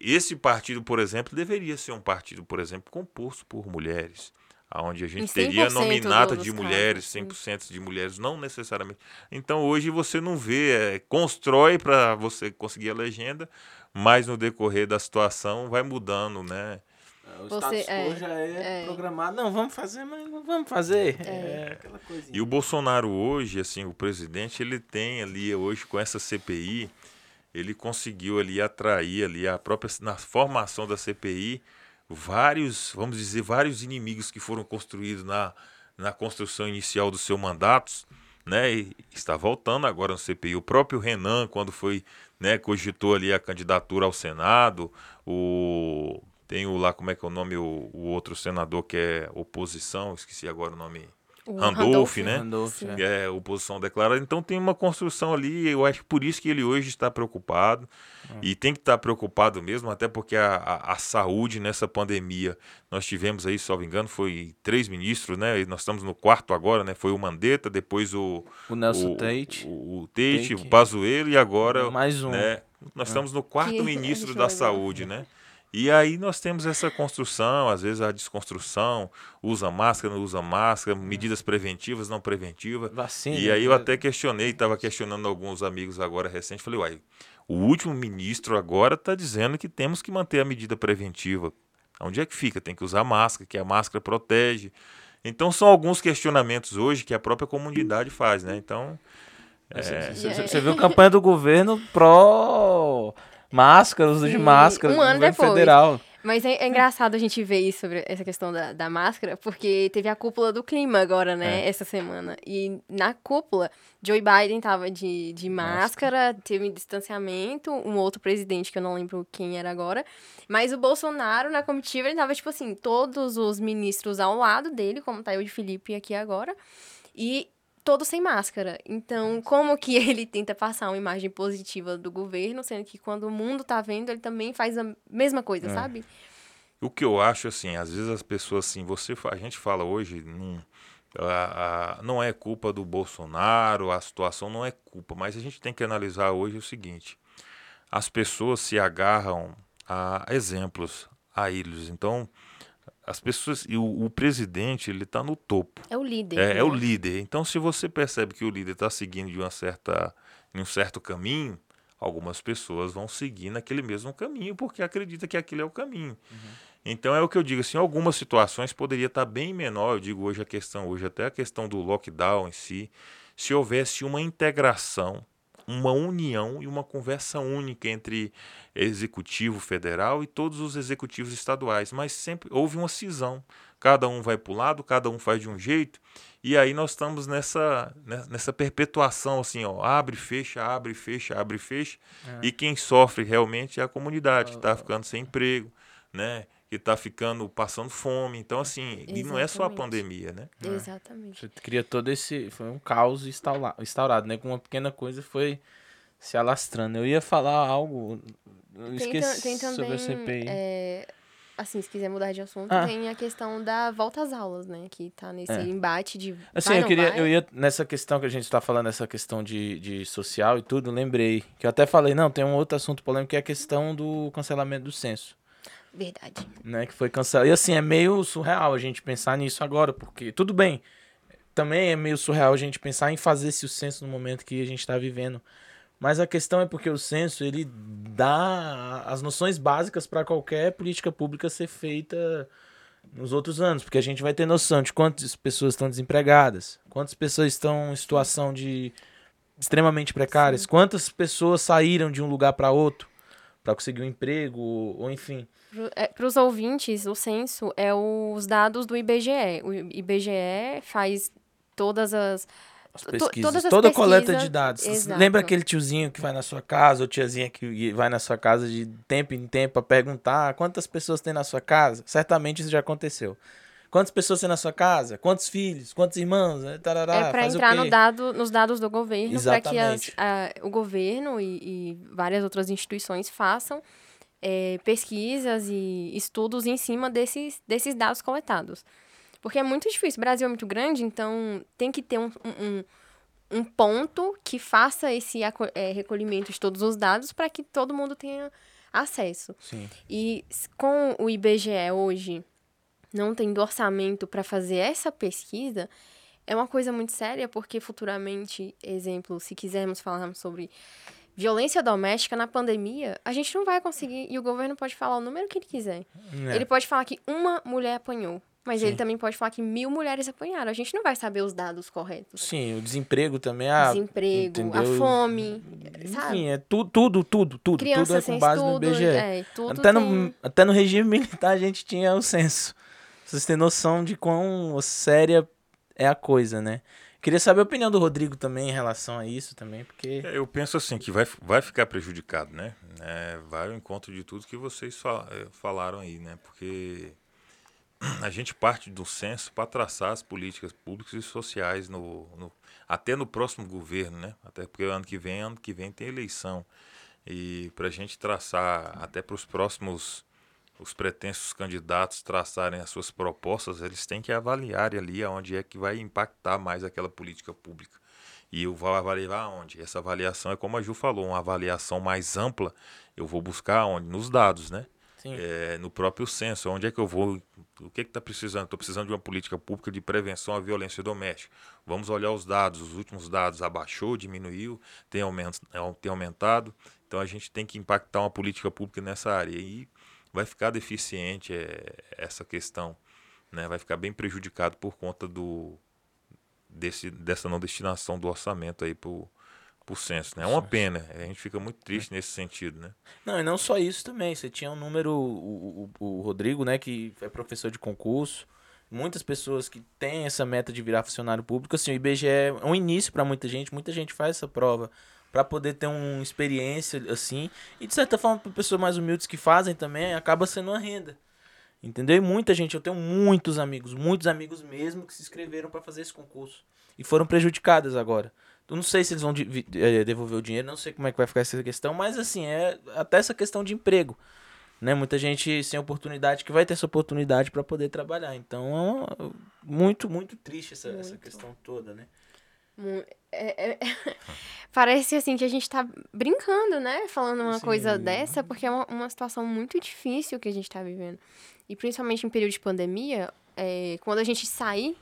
esse partido, por exemplo, deveria ser um partido, por exemplo, composto por mulheres, onde a gente teria 100% nominata de mulheres, sim. 100% de mulheres, não necessariamente. Então hoje você não vê, é, constrói para você conseguir a legenda, mas no decorrer da situação vai mudando, né? O Você- status quo é, já é, é. programado. Não, vamos fazer, mas não vamos fazer. É, aquela coisinha. E o Bolsonaro hoje, assim, o presidente, ele tem ali hoje com essa CPI, ele conseguiu ali atrair ali a própria na formação da CPI vários, vamos dizer, vários inimigos que foram construídos na, na construção inicial do seu mandato, né? E está voltando agora no CPI. O próprio Renan, quando foi, né, cogitou ali a candidatura ao Senado, o tem o lá, como é que é o nome, o, o outro senador que é oposição, esqueci agora o nome. O Randolph, né? Randolph, é. É, oposição declarada. Então tem uma construção ali, eu acho que por isso que ele hoje está preocupado. E tem que estar preocupado mesmo, até porque a, a, a saúde nessa pandemia, nós tivemos aí, se não me engano, foi três ministros, né? E nós estamos no quarto agora, né? Foi o Mandetta, depois o, O Nelson o, Tate. o, o Tate, Take. o Pazuello e agora Mais um. né? Nós estamos no quarto Que ministro da saúde, né? E aí nós temos essa construção, às vezes a desconstrução, usa máscara, não usa máscara, medidas preventivas, não preventivas. Vacina. E aí eu né? até questionei, estava questionando alguns amigos agora recente, falei, uai, o último ministro agora está dizendo que temos que manter a medida preventiva. Onde é que fica? Tem que usar máscara, que a máscara protege. Então são alguns questionamentos hoje que a própria comunidade faz, né? Então, Você- você viu a campanha do governo pró máscara, uso de máscara, um ano governo depois. federal. Mas é, é engraçado a gente ver isso sobre essa questão da, da máscara, porque teve a cúpula do clima agora, né, É. essa semana. E na cúpula, Joe Biden tava de, de máscara, teve distanciamento, um outro presidente que eu não lembro quem era agora. Mas o Bolsonaro, na comitiva, ele tava, tipo assim, todos os ministros ao lado dele, como tá eu de Felipe aqui agora. E todo sem máscara. Então, como que ele tenta passar uma imagem positiva do governo, sendo que quando o mundo tá vendo, ele também faz a mesma coisa, É. sabe? O que eu acho, assim, às vezes as pessoas, assim, você, a gente fala hoje, não, a- a- não é culpa do Bolsonaro, a situação não é culpa, mas a gente tem que analisar hoje o seguinte: as pessoas se agarram a exemplos, a ilhos. Então, as pessoas, e o, o presidente, ele está no topo. É o líder. É, é o né? líder. Então, se você percebe que o líder está seguindo de uma certa, em um certo caminho, algumas pessoas vão seguir naquele mesmo caminho porque acredita que aquilo é o caminho. Então é o que eu digo assim, algumas situações poderia estar bem menor. Eu digo hoje a questão hoje até a questão do lockdown em si, se houvesse uma integração, uma união e uma conversa única entre executivo federal e todos os executivos estaduais, mas sempre houve uma cisão. Cada um vai para o lado, cada um faz de um jeito, e aí nós estamos nessa, né, nessa perpetuação assim, ó, abre, fecha, abre, fecha, abre, fecha, e quem sofre realmente é a comunidade, que está ficando sem emprego, né? Que está ficando passando fome. Então, assim, e não é só a Exatamente. pandemia, né? Exatamente. Você cria todo esse. Foi um caos instaula- instaurado, né? Com uma pequena coisa foi se alastrando. Eu ia falar algo. Eu Tem, esqueci tem sobre a CPI. é, assim, se quiser mudar de assunto, Ah. tem a questão da volta às aulas, né? Que tá nesse É. embate de Assim, vai, eu queria, vai. eu ia nessa questão que a gente está falando, essa questão de, de social e tudo, lembrei que eu até falei, não, tem um outro assunto polêmico que é a questão do cancelamento do censo, Verdade. né, que foi cancelado. E assim, é meio surreal a gente pensar nisso agora, porque tudo bem, também é meio surreal a gente pensar em fazer esse censo no momento que a gente está vivendo. Mas a questão é porque o censo, ele dá as noções básicas para qualquer política pública ser feita nos outros anos, porque a gente vai ter noção de quantas pessoas estão desempregadas, quantas pessoas estão em situação de extremamente precárias, quantas pessoas saíram de um lugar para outro para conseguir um emprego, ou enfim. Para os ouvintes, o censo é os dados do IBGE. O IBGE faz todas as. As pesquisas, todas as toda a coleta pesquisas, de dados. exato. Lembra aquele tiozinho que vai na sua casa, ou tiazinha que vai na sua casa de tempo em tempo a perguntar quantas pessoas tem na sua casa? Certamente isso já aconteceu. Quantas pessoas tem na sua casa? Quantos filhos? Quantos irmãos? Eh, Tarará, é para entrar no dado, nos dados do governo, para que as- a- o governo e, e várias outras instituições façam é, pesquisas e estudos em cima desses, desses dados coletados. Porque é muito difícil. O Brasil é muito grande, então tem que ter um, um, um ponto que faça esse é, recolhimento de todos os dados para que todo mundo tenha acesso. Sim. E com o IBGE hoje não tendo orçamento para fazer essa pesquisa, é uma coisa muito séria, porque futuramente, exemplo, se quisermos falar sobre violência doméstica na pandemia, a gente não vai conseguir, e o governo pode falar o número que ele quiser. É. Ele pode falar que uma mulher apanhou, mas Sim. ele também pode falar que mil mulheres apanharam. A gente não vai saber os dados corretos. Sim, o desemprego também, ah, Desemprego, a entendeu? fome, sabe? enfim, é tudo, tudo, tudo, tudo. Tudo é com base no estudo, IBGE. é, tudo Até no, tem- até no regime militar a gente tinha o censo. Vocês têm noção de quão séria é a coisa, né? Queria saber a opinião do Rodrigo também em relação a isso também, porque... É, Eu penso assim que vai, vai ficar prejudicado, né? É, vai ao encontro de tudo que vocês fa- eh, falaram aí, né? Porque a gente parte do censo para traçar as políticas públicas e sociais no, no- até no próximo governo, né? Até porque ano que vem, ano que vem tem eleição e para a gente traçar até para os próximos os pretensos candidatos traçarem as suas propostas, eles têm que avaliar ali aonde é que vai impactar mais aquela política pública. E eu vou avaliar aonde? Essa avaliação é como a Ju falou, uma avaliação mais ampla. Eu vou buscar onde? Nos dados, né? Sim. É, no próprio censo. Onde é que eu vou? O que está precisando? Estou precisando de uma política pública de prevenção à violência doméstica. Vamos olhar os dados. Os últimos dados abaixou, diminuiu, tem, aumento, é, tem aumentado. Então a gente tem que impactar uma política pública nessa área. E vai ficar deficiente é, essa questão. Né? Vai ficar bem prejudicado por conta do, desse, dessa não destinação do orçamento aí para o censo. né? É uma pena. A gente fica muito triste nesse sentido. Né? Não, e não só isso também. Você tinha um número, o, o, o Rodrigo, né, que é professor de concurso. Muitas pessoas que têm essa meta de virar funcionário público, assim, o IBGE é um início para muita gente. Muita gente faz essa prova para poder ter uma experiência assim. E de certa forma, para pessoas mais humildes que fazem também, acaba sendo uma renda. Entendeu? E muita gente, eu tenho muitos amigos, muitos amigos mesmo que se inscreveram para fazer esse concurso. e foram prejudicadas agora. Eu não sei se eles vão eh, devolver o dinheiro, não sei como é que vai ficar essa questão, mas assim, é até essa questão de emprego. Né? Muita gente sem oportunidade que vai ter essa oportunidade para poder trabalhar. Então, é muito, muito triste essa, muito. essa questão toda, né? É, é, parece assim que a gente tá brincando, né? Falando uma Sim. coisa dessa, porque é uma, uma situação muito difícil que a gente tá vivendo. E principalmente em período de pandemia, é, quando a gente sair,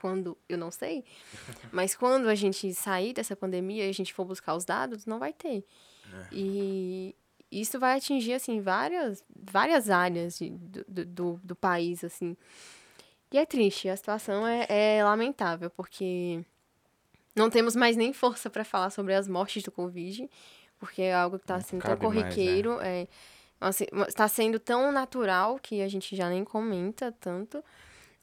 quando eu não sei, mas quando a gente sair dessa pandemia e a gente for buscar os dados, não vai ter. É. E isso vai atingir, assim, várias, várias áreas de, do, do, do país, assim. E é triste, a situação é, é lamentável, porque não temos mais nem força para falar sobre as mortes do Covid, porque é algo que está assim, tão corriqueiro. Mais, é. É, assim, está sendo tão natural que a gente já nem comenta tanto.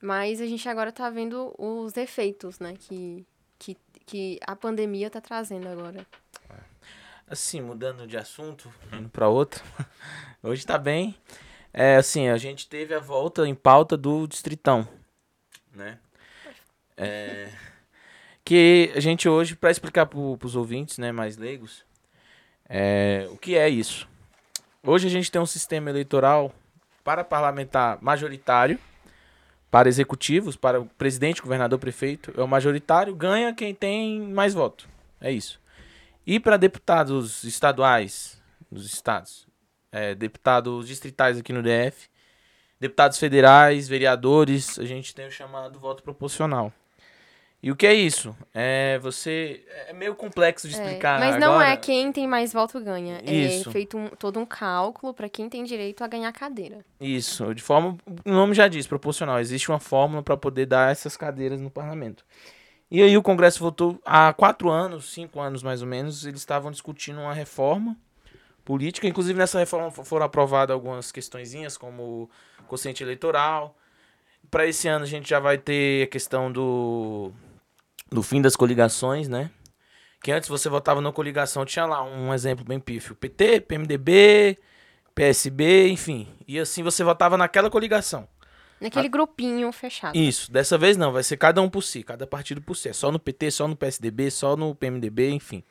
Mas a gente agora está vendo os efeitos, né? Que, que, que a pandemia está trazendo agora. Assim, mudando de assunto, indo para outro. Hoje está bem. É, assim, a gente teve a volta em pauta do Distritão, né? É que a gente hoje, para explicar para os ouvintes né, mais leigos, é, o que é isso. Hoje a gente tem um sistema eleitoral para parlamentar majoritário, para executivos, para o presidente, governador, prefeito, é o majoritário, ganha quem tem mais voto. É isso. E para deputados estaduais, nos estados, é, deputados distritais aqui no DF, deputados federais, vereadores, a gente tem o chamado voto proporcional. E o que é isso? É você é meio complexo de é, explicar. É, mas não agora. é quem tem mais voto ganha. É isso. É feito um, todo um cálculo para quem tem direito a ganhar cadeira. Isso, de forma, o nome já diz, proporcional. Existe uma fórmula para poder dar essas cadeiras no parlamento. E aí o Congresso votou há quatro anos, cinco anos mais ou menos, eles estavam discutindo uma reforma política. Inclusive nessa reforma foram aprovadas algumas questõezinhas como quociente eleitoral. Para esse ano a gente já vai ter a questão do do fim das coligações, né? Que antes você votava na coligação, tinha lá um exemplo bem pífio: PT, PMDB, PSB, enfim. E assim você votava naquela coligação. Naquele A... grupinho fechado. Isso. Dessa vez não, vai ser cada um por si, cada partido por si. É só no PT, só no PSDB, só no PMDB, enfim.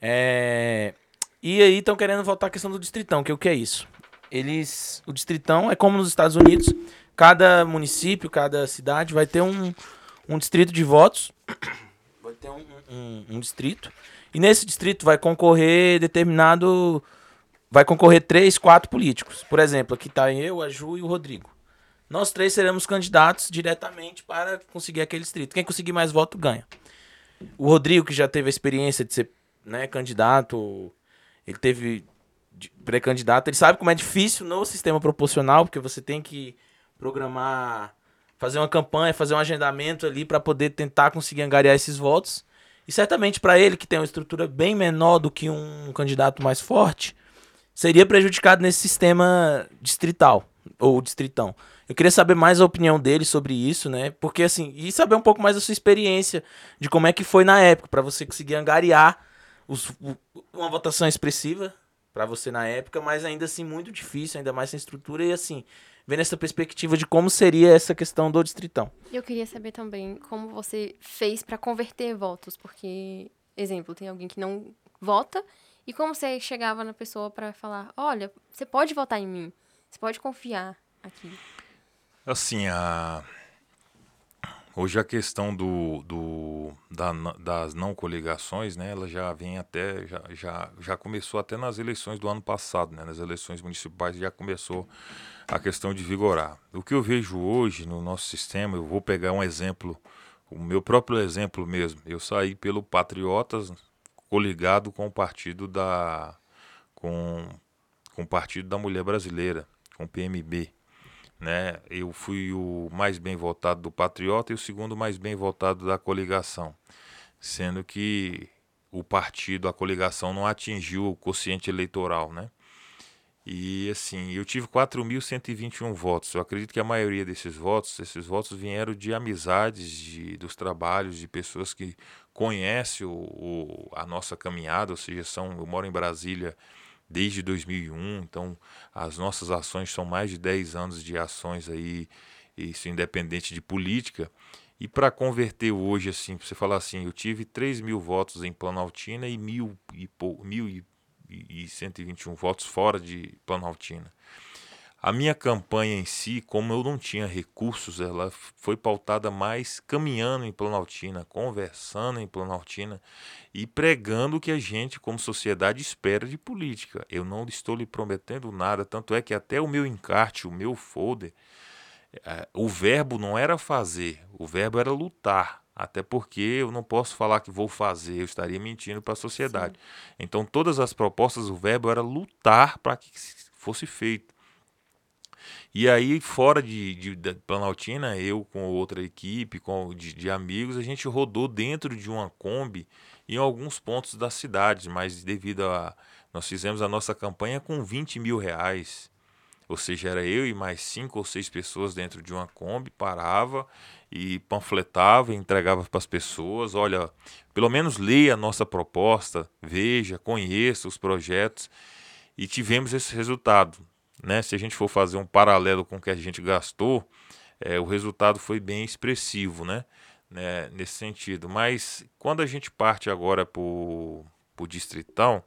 É... E aí estão querendo voltar a questão do distritão, que é o que é isso? Eles. O distritão é como nos Estados Unidos, cada município, cada cidade vai ter um, um distrito de votos. Vai ter um, um, um distrito. E nesse distrito vai concorrer determinado. Vai concorrer três, quatro políticos. Por exemplo, aqui está eu, a Ju e o Rodrigo. Nós três seremos candidatos diretamente para conseguir aquele distrito. Quem conseguir mais voto ganha. O Rodrigo, que já teve a experiência de ser né, candidato, ele teve pré-candidato, ele sabe como é difícil no sistema proporcional, porque você tem que programar fazer uma campanha, fazer um agendamento ali para poder tentar conseguir angariar esses votos. E certamente para ele, que tem uma estrutura bem menor do que um candidato mais forte, seria prejudicado nesse sistema distrital ou distritão. Eu queria saber mais a opinião dele sobre isso, né? Porque assim, e saber um pouco mais da sua experiência de como é que foi na época para você conseguir angariar os, uma votação expressiva para você na época, mas ainda assim muito difícil, ainda mais sem estrutura e assim, vendo essa perspectiva de como seria essa questão do distritão. Eu queria saber também como você fez para converter votos, porque, exemplo, tem alguém que não vota e como você chegava na pessoa para falar, olha, você pode votar em mim, você pode confiar aqui. Assim, a Hoje a questão do, do, da, das não coligações, né, ela já vem até, já, já, já começou até nas eleições do ano passado, né, nas eleições municipais já começou a questão de vigorar. O que eu vejo hoje no nosso sistema, eu vou pegar um exemplo, o meu próprio exemplo mesmo, eu saí pelo Patriotas coligado com o partido da, com, com o Partido da Mulher Brasileira, com o PMB né? Eu fui o mais bem votado do Patriota e o segundo mais bem votado da coligação, sendo que o partido, a coligação não atingiu o quociente eleitoral, né? E assim, eu tive 4.121 votos. Eu acredito que a maioria desses votos, esses votos vieram de amizades, de, dos trabalhos, de pessoas que conhecem o, o, a nossa caminhada, ou seja, são, eu moro em Brasília desde 2001, então as nossas ações são mais de 10 anos de ações aí, isso independente de política. E para converter hoje, assim, você falar assim, eu tive 3 mil votos em Planaltina e mil e, mil e, e 121 votos fora de Planaltina. A minha campanha em si, como eu não tinha recursos, ela foi pautada mais caminhando em Planaltina, conversando em Planaltina e pregando o que a gente, como sociedade, espera de política. Eu não estou lhe prometendo nada, tanto é que até o meu encarte, o meu folder, é, o verbo não era fazer, o verbo era lutar. Até porque eu não posso falar que vou fazer, eu estaria mentindo para a sociedade. Sim. Então, todas as propostas, o verbo era lutar para que fosse feito. E aí, fora de, de, de, Planaltina, eu com outra equipe, com, de, de, amigos, a gente rodou dentro de uma Kombi em alguns pontos da cidade, mas devido a. Nós fizemos a nossa campanha com 20 mil reais. Ou seja, era eu e mais cinco ou seis pessoas dentro de uma Kombi, parava e panfletava entregava para as pessoas. Olha, pelo menos leia a nossa proposta, veja, conheça os projetos. E tivemos esse resultado né? Se a gente for fazer um paralelo com o que a gente gastou, é, o resultado foi bem expressivo, né? né? Nesse sentido. Mas quando a gente parte agora para o distritão,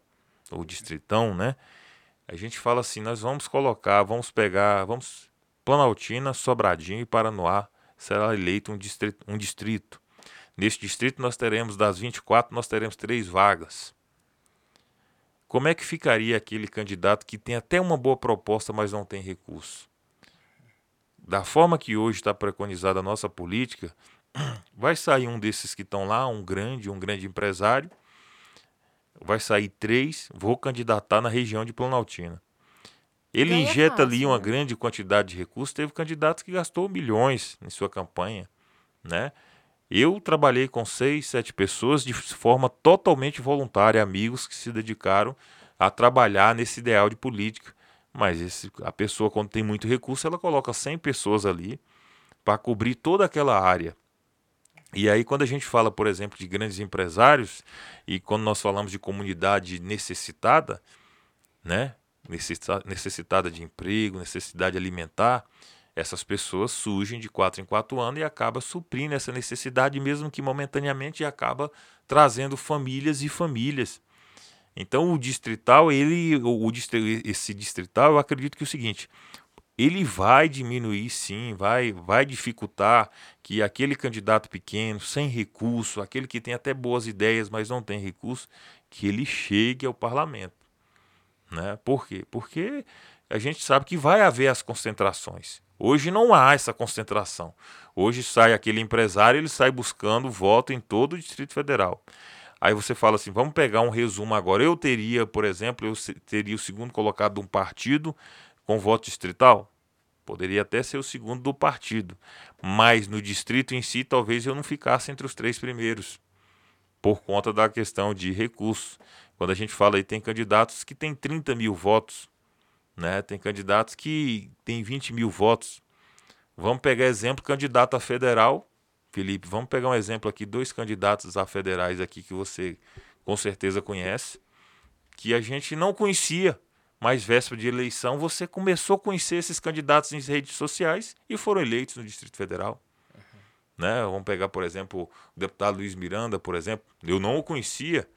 ou distritão, né? A gente fala assim, nós vamos colocar, vamos pegar, vamos Planaltina, Sobradinho e Paranoá será eleito um distrito, um distrito. Neste distrito nós teremos das 24, nós teremos três vagas. Como é que ficaria aquele candidato que tem até uma boa proposta, mas não tem recurso? Da forma que hoje está preconizada a nossa política, vai sair um desses que estão lá, um grande, um grande empresário, vai sair três, vou candidatar na região de Planaltina. Ele Ganha injeta fácil, ali uma né? grande quantidade de recursos, teve candidatos que gastou milhões em sua campanha, né? Eu trabalhei com seis, sete pessoas de forma totalmente voluntária, amigos que se dedicaram a trabalhar nesse ideal de política. Mas esse, a pessoa, quando tem muito recurso, ela coloca 100 pessoas ali para cobrir toda aquela área. E aí, quando a gente fala, por exemplo, de grandes empresários, e quando nós falamos de comunidade necessitada, né? necessitada de emprego, necessidade alimentar, essas pessoas surgem de quatro em quatro anos e acaba suprindo essa necessidade, mesmo que momentaneamente, e acaba trazendo famílias e famílias. Então o distrital, ele, o, esse distrital, eu acredito que é o seguinte, ele vai diminuir sim, vai, vai dificultar que aquele candidato pequeno, sem recurso, aquele que tem até boas ideias, mas não tem recurso, que ele chegue ao parlamento. Né? Por quê? Porque a gente sabe que vai haver as concentrações. Hoje não há essa concentração. Hoje sai aquele empresário, ele sai buscando voto em todo o Distrito Federal. Aí você fala assim, vamos pegar um resumo agora. Eu teria, por exemplo, eu teria o segundo colocado de um partido com voto distrital? Poderia até ser o segundo do partido. Mas no distrito em si, talvez eu não ficasse entre os três primeiros. Por conta da questão de recursos. Quando a gente fala aí, tem candidatos que têm 30 mil votos. Né? Tem candidatos que têm 20 mil votos. Vamos pegar exemplo, candidato a federal. Felipe, vamos pegar um exemplo aqui, dois candidatos a federais aqui que você com certeza conhece, que a gente não conhecia, mas véspera de eleição você começou a conhecer esses candidatos em redes sociais e foram eleitos no Distrito Federal. Uhum. Né? Vamos pegar, por exemplo, o deputado Luiz Miranda, por exemplo. Eu não o conhecia,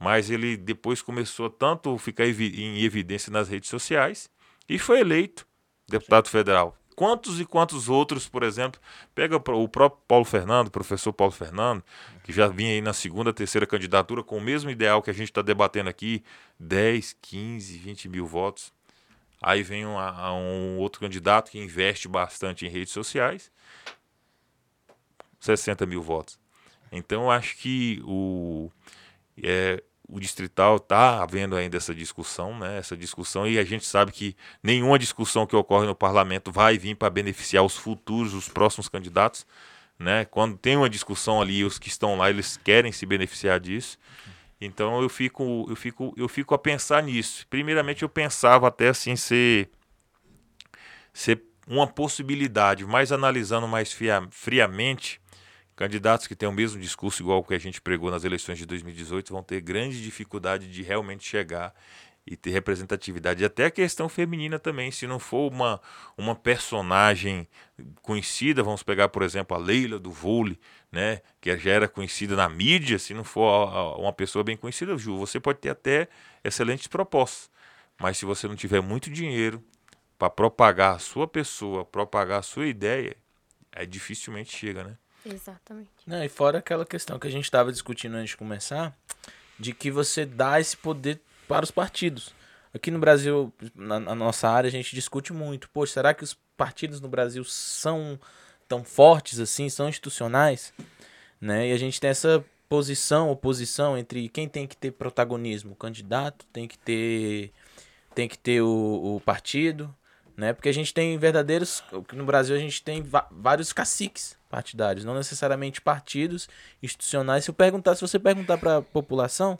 mas ele depois começou tanto a ficar em evidência nas redes sociais e foi eleito deputado Sim. federal. Quantos e quantos outros, por exemplo, pega o próprio Paulo Fernando, professor Paulo Fernando, que já vinha aí na segunda, terceira candidatura com o mesmo ideal que a gente está debatendo aqui, 10, 15, 20 mil votos. Aí vem um, um outro candidato que investe bastante em redes sociais, 60 mil votos. Então, acho que o, é, o distrital está havendo ainda essa discussão, né? Essa discussão e a gente sabe que nenhuma discussão que ocorre no parlamento vai vir para beneficiar os futuros, os próximos candidatos, né? Quando tem uma discussão ali, os que estão lá eles querem se beneficiar disso. Então eu fico, eu fico, eu fico a pensar nisso. Primeiramente eu pensava até assim ser, ser uma possibilidade, mas analisando mais friamente, Candidatos que têm o mesmo discurso igual que a gente pregou nas eleições de 2018 vão ter grande dificuldade de realmente chegar e ter representatividade. E até a questão feminina também. Se não for uma, uma personagem conhecida, vamos pegar, por exemplo, a Leila do vôlei, né? Que já era conhecida na mídia, se não for uma pessoa bem conhecida, Ju, você pode ter até excelentes propostas. Mas se você não tiver muito dinheiro para propagar a sua pessoa, propagar a sua ideia, é dificilmente chega, né? Exatamente. Não, e fora aquela questão que a gente estava discutindo antes de começar, de que você dá esse poder para os partidos. Aqui no Brasil, na, na nossa área, a gente discute muito. Poxa, será que os partidos no Brasil são tão fortes assim, são institucionais? Né? E a gente tem essa posição, oposição entre quem tem que ter protagonismo. O candidato tem que ter, tem que ter o, o partido, né? Porque a gente tem verdadeiros. No Brasil a gente tem vários caciques partidários, não necessariamente partidos institucionais. Se eu perguntar, se você perguntar para a população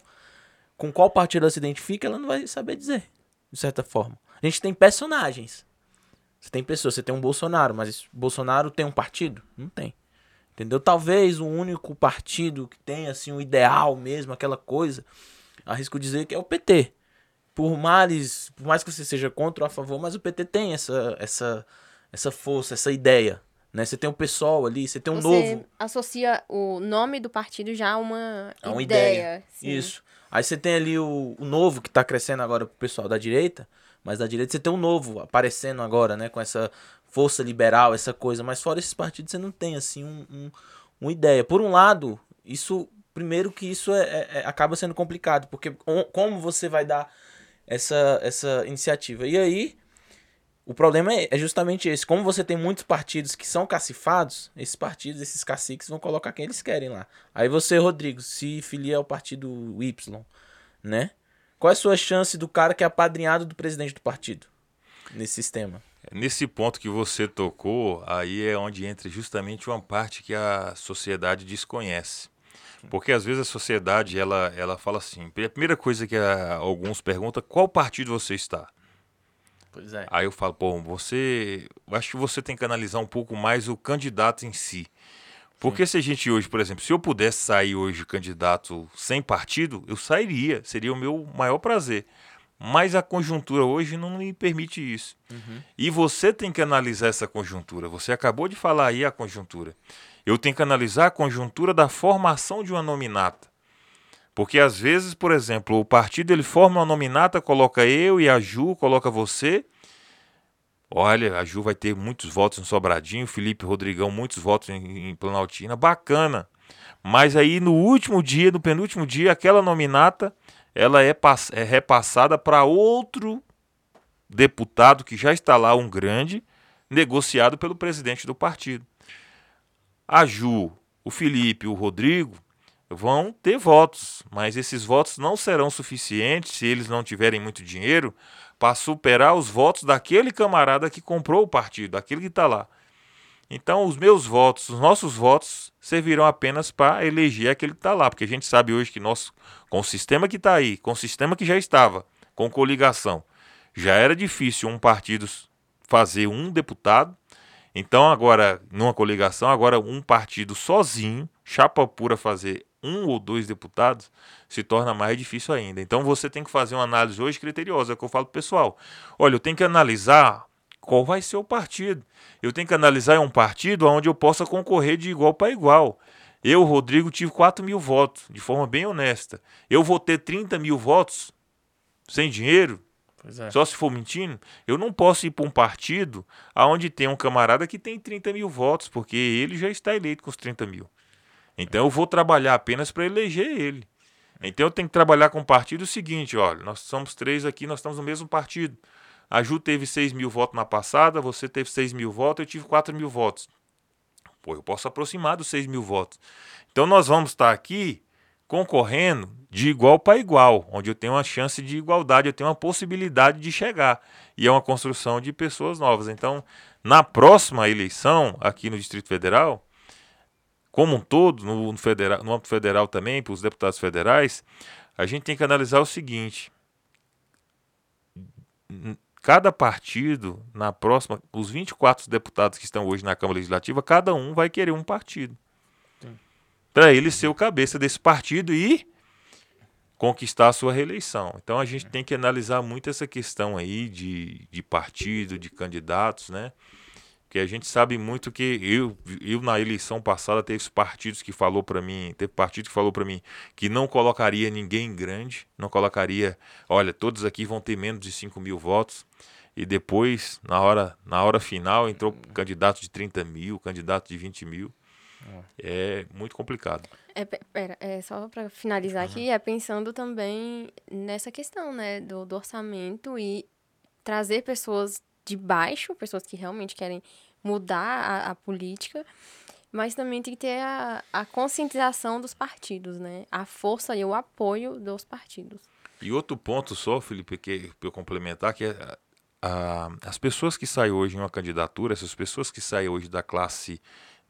com qual partido ela se identifica, ela não vai saber dizer, de certa forma. A gente tem personagens. Você tem pessoas, você tem um Bolsonaro, mas Bolsonaro tem um partido? Não tem. Entendeu? Talvez o único partido que tem assim um ideal mesmo, aquela coisa, arrisco dizer que é o PT por mais, por mais que você seja contra ou a favor, mas o PT tem essa, essa, essa força, essa ideia. Né? Você tem um pessoal ali, você tem um você novo. associa o nome do partido já a uma, a uma ideia. ideia. Isso. Aí você tem ali o, o novo que está crescendo agora pro pessoal da direita, mas da direita você tem um novo aparecendo agora, né? Com essa força liberal, essa coisa. Mas fora esses partidos você não tem, assim, um, um uma ideia. Por um lado, isso. Primeiro que isso é, é, é acaba sendo complicado, porque como você vai dar essa, essa iniciativa. E aí, o problema é, é justamente esse. Como você tem muitos partidos que são cacifados, esses partidos, esses caciques vão colocar quem eles querem lá. Aí você, Rodrigo, se filia ao partido Y, né? Qual é a sua chance do cara que é apadrinhado do presidente do partido nesse sistema? Nesse ponto que você tocou, aí é onde entra justamente uma parte que a sociedade desconhece. Porque às vezes a sociedade ela, ela fala assim: a primeira coisa que a, alguns perguntam, qual partido você está? Pois é. Aí eu falo, pô, você. Acho que você tem que analisar um pouco mais o candidato em si. Porque Sim. se a gente hoje, por exemplo, se eu pudesse sair hoje candidato sem partido, eu sairia. Seria o meu maior prazer. Mas a conjuntura hoje não me permite isso. Uhum. E você tem que analisar essa conjuntura. Você acabou de falar aí a conjuntura. Eu tenho que analisar a conjuntura da formação de uma nominata. Porque às vezes, por exemplo, o partido ele forma uma nominata, coloca eu e a Ju, coloca você. Olha, a Ju vai ter muitos votos em Sobradinho, Felipe Rodrigão muitos votos em, em Planaltina, bacana. Mas aí no último dia, no penúltimo dia, aquela nominata, ela é, é repassada para outro deputado que já está lá, um grande, negociado pelo presidente do partido a Ju, o Felipe, o Rodrigo vão ter votos, mas esses votos não serão suficientes se eles não tiverem muito dinheiro para superar os votos daquele camarada que comprou o partido, daquele que está lá. Então, os meus votos, os nossos votos, servirão apenas para eleger aquele que está lá, porque a gente sabe hoje que nós, com o sistema que está aí, com o sistema que já estava, com coligação, já era difícil um partido fazer um deputado, então, agora, numa coligação, agora um partido sozinho, chapa pura fazer um ou dois deputados, se torna mais difícil ainda. Então, você tem que fazer uma análise hoje criteriosa, é o que eu falo pro pessoal. Olha, eu tenho que analisar qual vai ser o partido. Eu tenho que analisar um partido onde eu possa concorrer de igual para igual. Eu, Rodrigo, tive 4 mil votos, de forma bem honesta. Eu vou ter 30 mil votos sem dinheiro? É. Só se for mentindo, eu não posso ir para um partido onde tem um camarada que tem 30 mil votos, porque ele já está eleito com os 30 mil. Então eu vou trabalhar apenas para eleger ele. Então eu tenho que trabalhar com o partido o seguinte: olha, nós somos três aqui, nós estamos no mesmo partido. A Ju teve 6 mil votos na passada, você teve 6 mil votos, eu tive 4 mil votos. Pô, eu posso aproximar dos 6 mil votos. Então nós vamos estar aqui concorrendo de igual para igual, onde eu tenho uma chance de igualdade, eu tenho uma possibilidade de chegar. E é uma construção de pessoas novas. Então, na próxima eleição, aqui no Distrito Federal, como um todo, no, federal, no âmbito federal também, para os deputados federais, a gente tem que analisar o seguinte: cada partido, na próxima, os 24 deputados que estão hoje na Câmara Legislativa, cada um vai querer um partido para ele ser o cabeça desse partido e conquistar a sua reeleição. Então a gente tem que analisar muito essa questão aí de, de partido, de candidatos, né? que a gente sabe muito que eu, eu na eleição passada teve partidos que falou para mim, teve partido que falou para mim que não colocaria ninguém grande, não colocaria, olha, todos aqui vão ter menos de 5 mil votos. E depois, na hora, na hora final, entrou candidato de 30 mil, candidato de 20 mil. É muito complicado. É, pera, é só para finalizar uhum. aqui, é pensando também nessa questão, né, do, do orçamento e trazer pessoas de baixo, pessoas que realmente querem mudar a, a política, mas também tem que ter a, a conscientização dos partidos, né? A força e o apoio dos partidos. E outro ponto só, Felipe, que para eu complementar, que é a, as pessoas que saem hoje em uma candidatura, essas pessoas que saem hoje da classe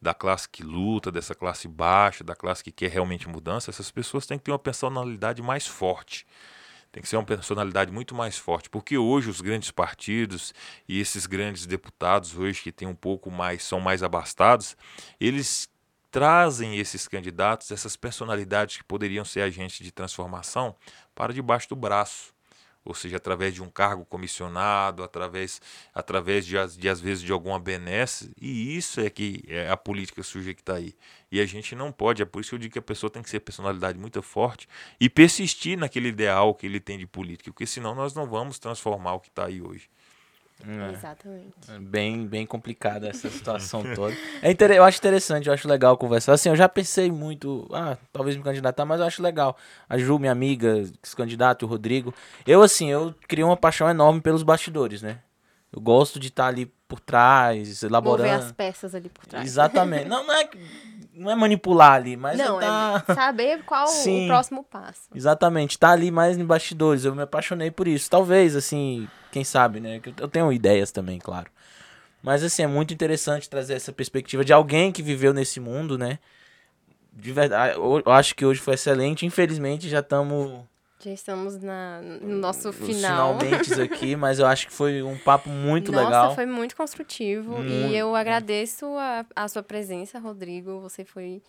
da classe que luta, dessa classe baixa, da classe que quer realmente mudança, essas pessoas têm que ter uma personalidade mais forte. Tem que ser uma personalidade muito mais forte, porque hoje os grandes partidos e esses grandes deputados hoje que têm um pouco mais, são mais abastados, eles trazem esses candidatos, essas personalidades que poderiam ser agentes de transformação para debaixo do braço ou seja, através de um cargo comissionado, através, através de, de às vezes de alguma benesse, e isso é que é a política suja que está aí. E a gente não pode, é por isso que eu digo que a pessoa tem que ser personalidade muito forte e persistir naquele ideal que ele tem de política, porque senão nós não vamos transformar o que está aí hoje. É. Exatamente. É bem, bem complicada essa situação toda. É inter... Eu acho interessante, eu acho legal conversar. Assim, eu já pensei muito, ah, talvez me candidatar, mas eu acho legal. A Ju, minha amiga, esse candidato, o Rodrigo. Eu, assim, eu criei uma paixão enorme pelos bastidores, né? Eu gosto de estar ali por trás, elaborando. Mover as peças ali por trás. Exatamente. Não, não é, não é manipular ali, mas não, é, tá... é saber qual Sim, o próximo passo. Exatamente. Tá ali mais em bastidores. Eu me apaixonei por isso. Talvez, assim, quem sabe, né? Eu tenho ideias também, claro. Mas, assim, é muito interessante trazer essa perspectiva de alguém que viveu nesse mundo, né? De verdade, eu acho que hoje foi excelente. Infelizmente, já estamos já estamos na, no nosso final. Finalmente aqui, mas eu acho que foi um papo muito Nossa, legal. Nossa, foi muito construtivo. Muito. E eu agradeço a, a sua presença, Rodrigo. Você foi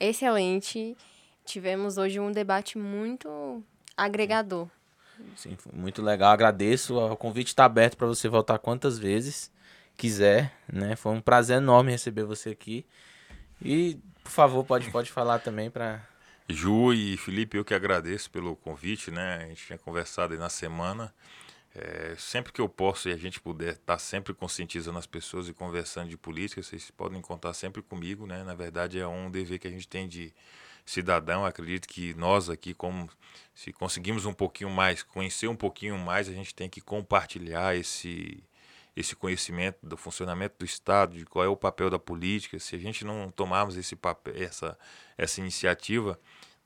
excelente. Tivemos hoje um debate muito agregador. Sim, foi muito legal. Agradeço. O convite está aberto para você voltar quantas vezes quiser. Né? Foi um prazer enorme receber você aqui. E, por favor, pode, pode falar também para Ju e Felipe, eu que agradeço pelo convite, né? A gente tinha conversado aí na semana. É, sempre que eu posso e a gente puder estar tá sempre conscientizando as pessoas e conversando de política, vocês podem contar sempre comigo, né? Na verdade, é um dever que a gente tem de cidadão. Acredito que nós aqui, como se conseguimos um pouquinho mais, conhecer um pouquinho mais, a gente tem que compartilhar esse esse conhecimento do funcionamento do Estado, de qual é o papel da política. Se a gente não tomarmos esse papel, essa, essa iniciativa,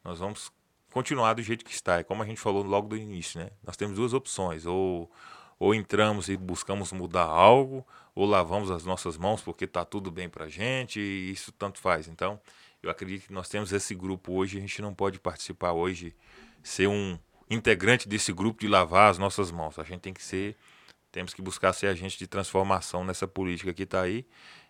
nós vamos continuar do jeito que está. É como a gente falou logo do início, né? Nós temos duas opções, ou, ou entramos e buscamos mudar algo, ou lavamos as nossas mãos porque está tudo bem para a gente, e isso tanto faz. Então, eu acredito que nós temos esse grupo hoje, a gente não pode participar hoje, ser um integrante desse grupo de lavar as nossas mãos. A gente tem que ser, temos que buscar ser agente de transformação nessa política que está aí.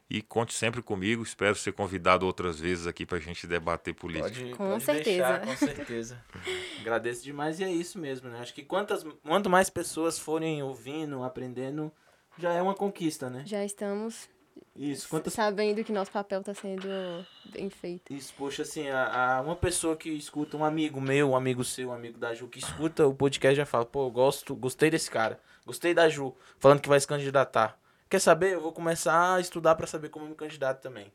E conte sempre comigo. Espero ser convidado outras vezes aqui para a gente debater política. Pode, com pode certeza. Deixar, com certeza. Agradeço demais e é isso mesmo, né? Acho que quantas, quanto mais pessoas forem ouvindo, aprendendo, já é uma conquista, né? Já estamos isso, quantas... sabendo que nosso papel está sendo bem feito. Isso, poxa, assim, a, a, uma pessoa que escuta, um amigo meu, um amigo seu, um amigo da Ju, que escuta o podcast já fala, pô, gosto, gostei desse cara, gostei da Ju, falando que vai se candidatar. Quer saber? Eu vou começar a estudar para saber como me candidato também.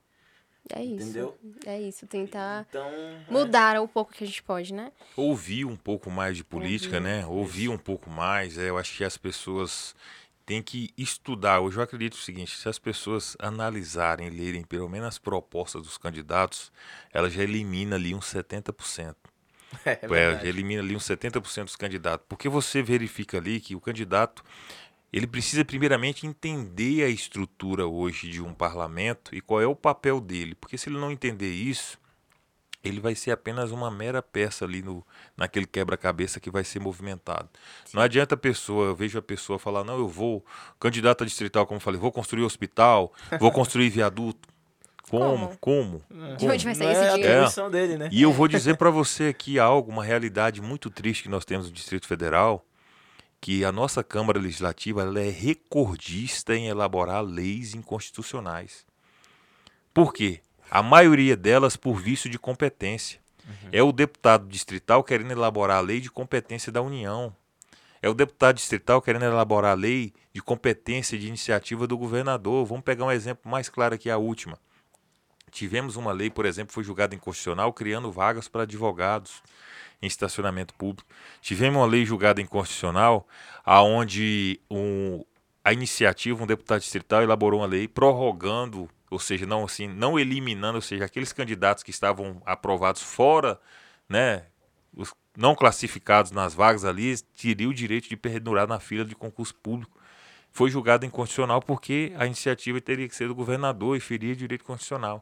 É isso. Entendeu? É isso, tentar então, mudar é... um pouco que a gente pode, né? Ouvir um pouco mais de política, Ouvir. né? Ouvir um pouco mais. É, eu acho que as pessoas têm que estudar. Hoje eu acredito o seguinte: se as pessoas analisarem, lerem pelo menos as propostas dos candidatos, ela já elimina ali uns 70%. É, é elimina ali uns 70% dos candidatos. Porque você verifica ali que o candidato ele precisa primeiramente entender a estrutura hoje de um parlamento e qual é o papel dele, porque se ele não entender isso, ele vai ser apenas uma mera peça ali no, naquele quebra-cabeça que vai ser movimentado. Sim. Não adianta a pessoa, eu vejo a pessoa falar, não, eu vou, candidato a distrital, como eu falei, vou construir hospital, vou construir viaduto. Como? Como? De onde vai sair Não esse é a dinheiro? atribuição dele, né? E eu vou dizer para você aqui algo, uma realidade muito triste que nós temos no Distrito Federal, que a nossa Câmara Legislativa ela é recordista em elaborar leis inconstitucionais. Por quê? A maioria delas por vício de competência. É o deputado distrital querendo elaborar a lei de competência da União. É o deputado distrital querendo elaborar a lei de competência de iniciativa do governador. Vamos pegar um exemplo mais claro aqui, a última. Tivemos uma lei, por exemplo, foi julgada inconstitucional, criando vagas para advogados em estacionamento público. Tivemos uma lei julgada inconstitucional, aonde um, a iniciativa, um deputado distrital elaborou uma lei prorrogando, ou seja, não assim, não eliminando, ou seja, aqueles candidatos que estavam aprovados fora, né, os não classificados nas vagas ali, teriam o direito de perdurar na fila de concurso público. Foi julgado inconstitucional porque a iniciativa teria que ser do governador e feria direito constitucional.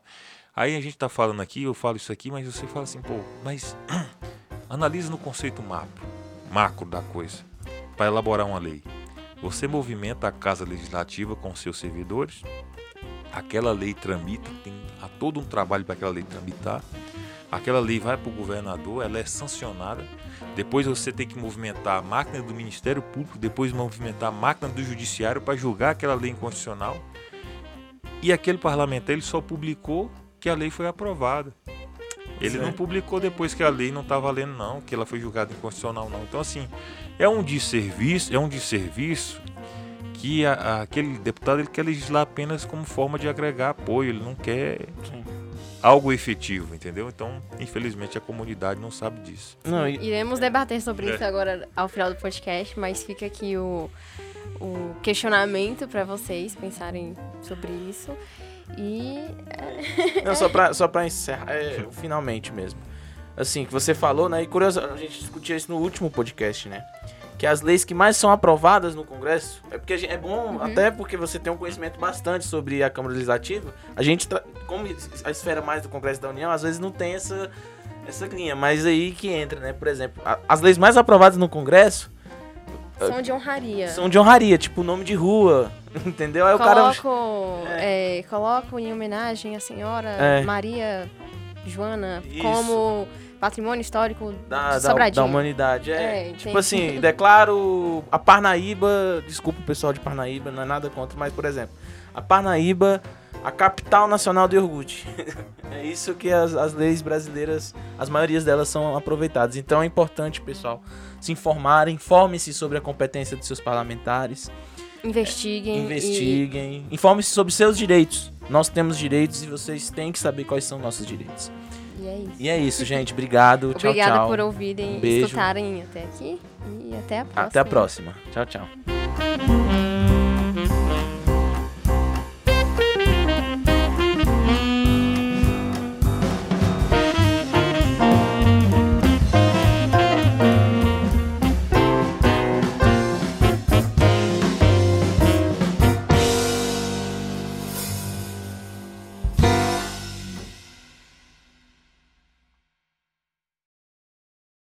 Aí a gente está falando aqui, eu falo isso aqui, mas você fala assim, pô, mas analisa no conceito macro, macro da coisa, para elaborar uma lei. Você movimenta a Casa Legislativa com seus servidores, aquela lei tramita, tem há todo um trabalho para aquela lei tramitar, aquela lei vai para o governador, ela é sancionada, depois você tem que movimentar a máquina do Ministério Público, depois movimentar a máquina do Judiciário para julgar aquela lei inconstitucional. E aquele parlamentar ele só publicou que a lei foi aprovada. Ele não publicou depois que a lei não está valendo, não, que ela foi julgada inconstitucional, não. Então, assim, é um desserviço, é um desserviço que a- a- aquele deputado ele quer legislar apenas como forma de agregar apoio, ele não quer Sim. Algo efetivo, entendeu? Então, infelizmente, a comunidade não sabe disso. Não, e- Iremos debater sobre É. isso agora ao final do podcast, mas fica aqui o, o questionamento para vocês pensarem sobre isso. E Não, só pra, só pra encerrar, é, finalmente mesmo. Assim, que você falou, né? E curioso, a gente discutia isso no último podcast, né? Que as leis que mais são aprovadas no Congresso, é porque gente- é bom, até porque você tem um conhecimento bastante sobre a Câmara Legislativa. A gente, como a esfera mais do Congresso da União, às vezes não tem essa, essa linha, mas aí que entra, né? Por exemplo, a- as leis mais aprovadas no Congresso são de honraria. são de honraria, tipo nome de rua, entendeu? Aí o cara. Coloco, é, coloco em homenagem à senhora É. Maria Joana Isso. como patrimônio histórico da, de da, da humanidade. É, É, tipo tem- assim, declaro a Parnaíba, desculpa o pessoal de Parnaíba, não é nada contra, mas por exemplo, a Parnaíba, a capital nacional do iogurte. é isso que as, as leis brasileiras, as maiorias delas são aproveitadas. Então é importante, pessoal, se informarem, informem-se sobre a competência dos seus parlamentares, Investiguem. e- investiguem, informem-se sobre seus direitos. Nós temos direitos e vocês têm que saber quais são nossos direitos. E é isso. E é isso, gente. Obrigado. tchau, Obrigada tchau. por ouvirem Um e escutarem até aqui. E até a próxima. Até a próxima. Tchau, tchau.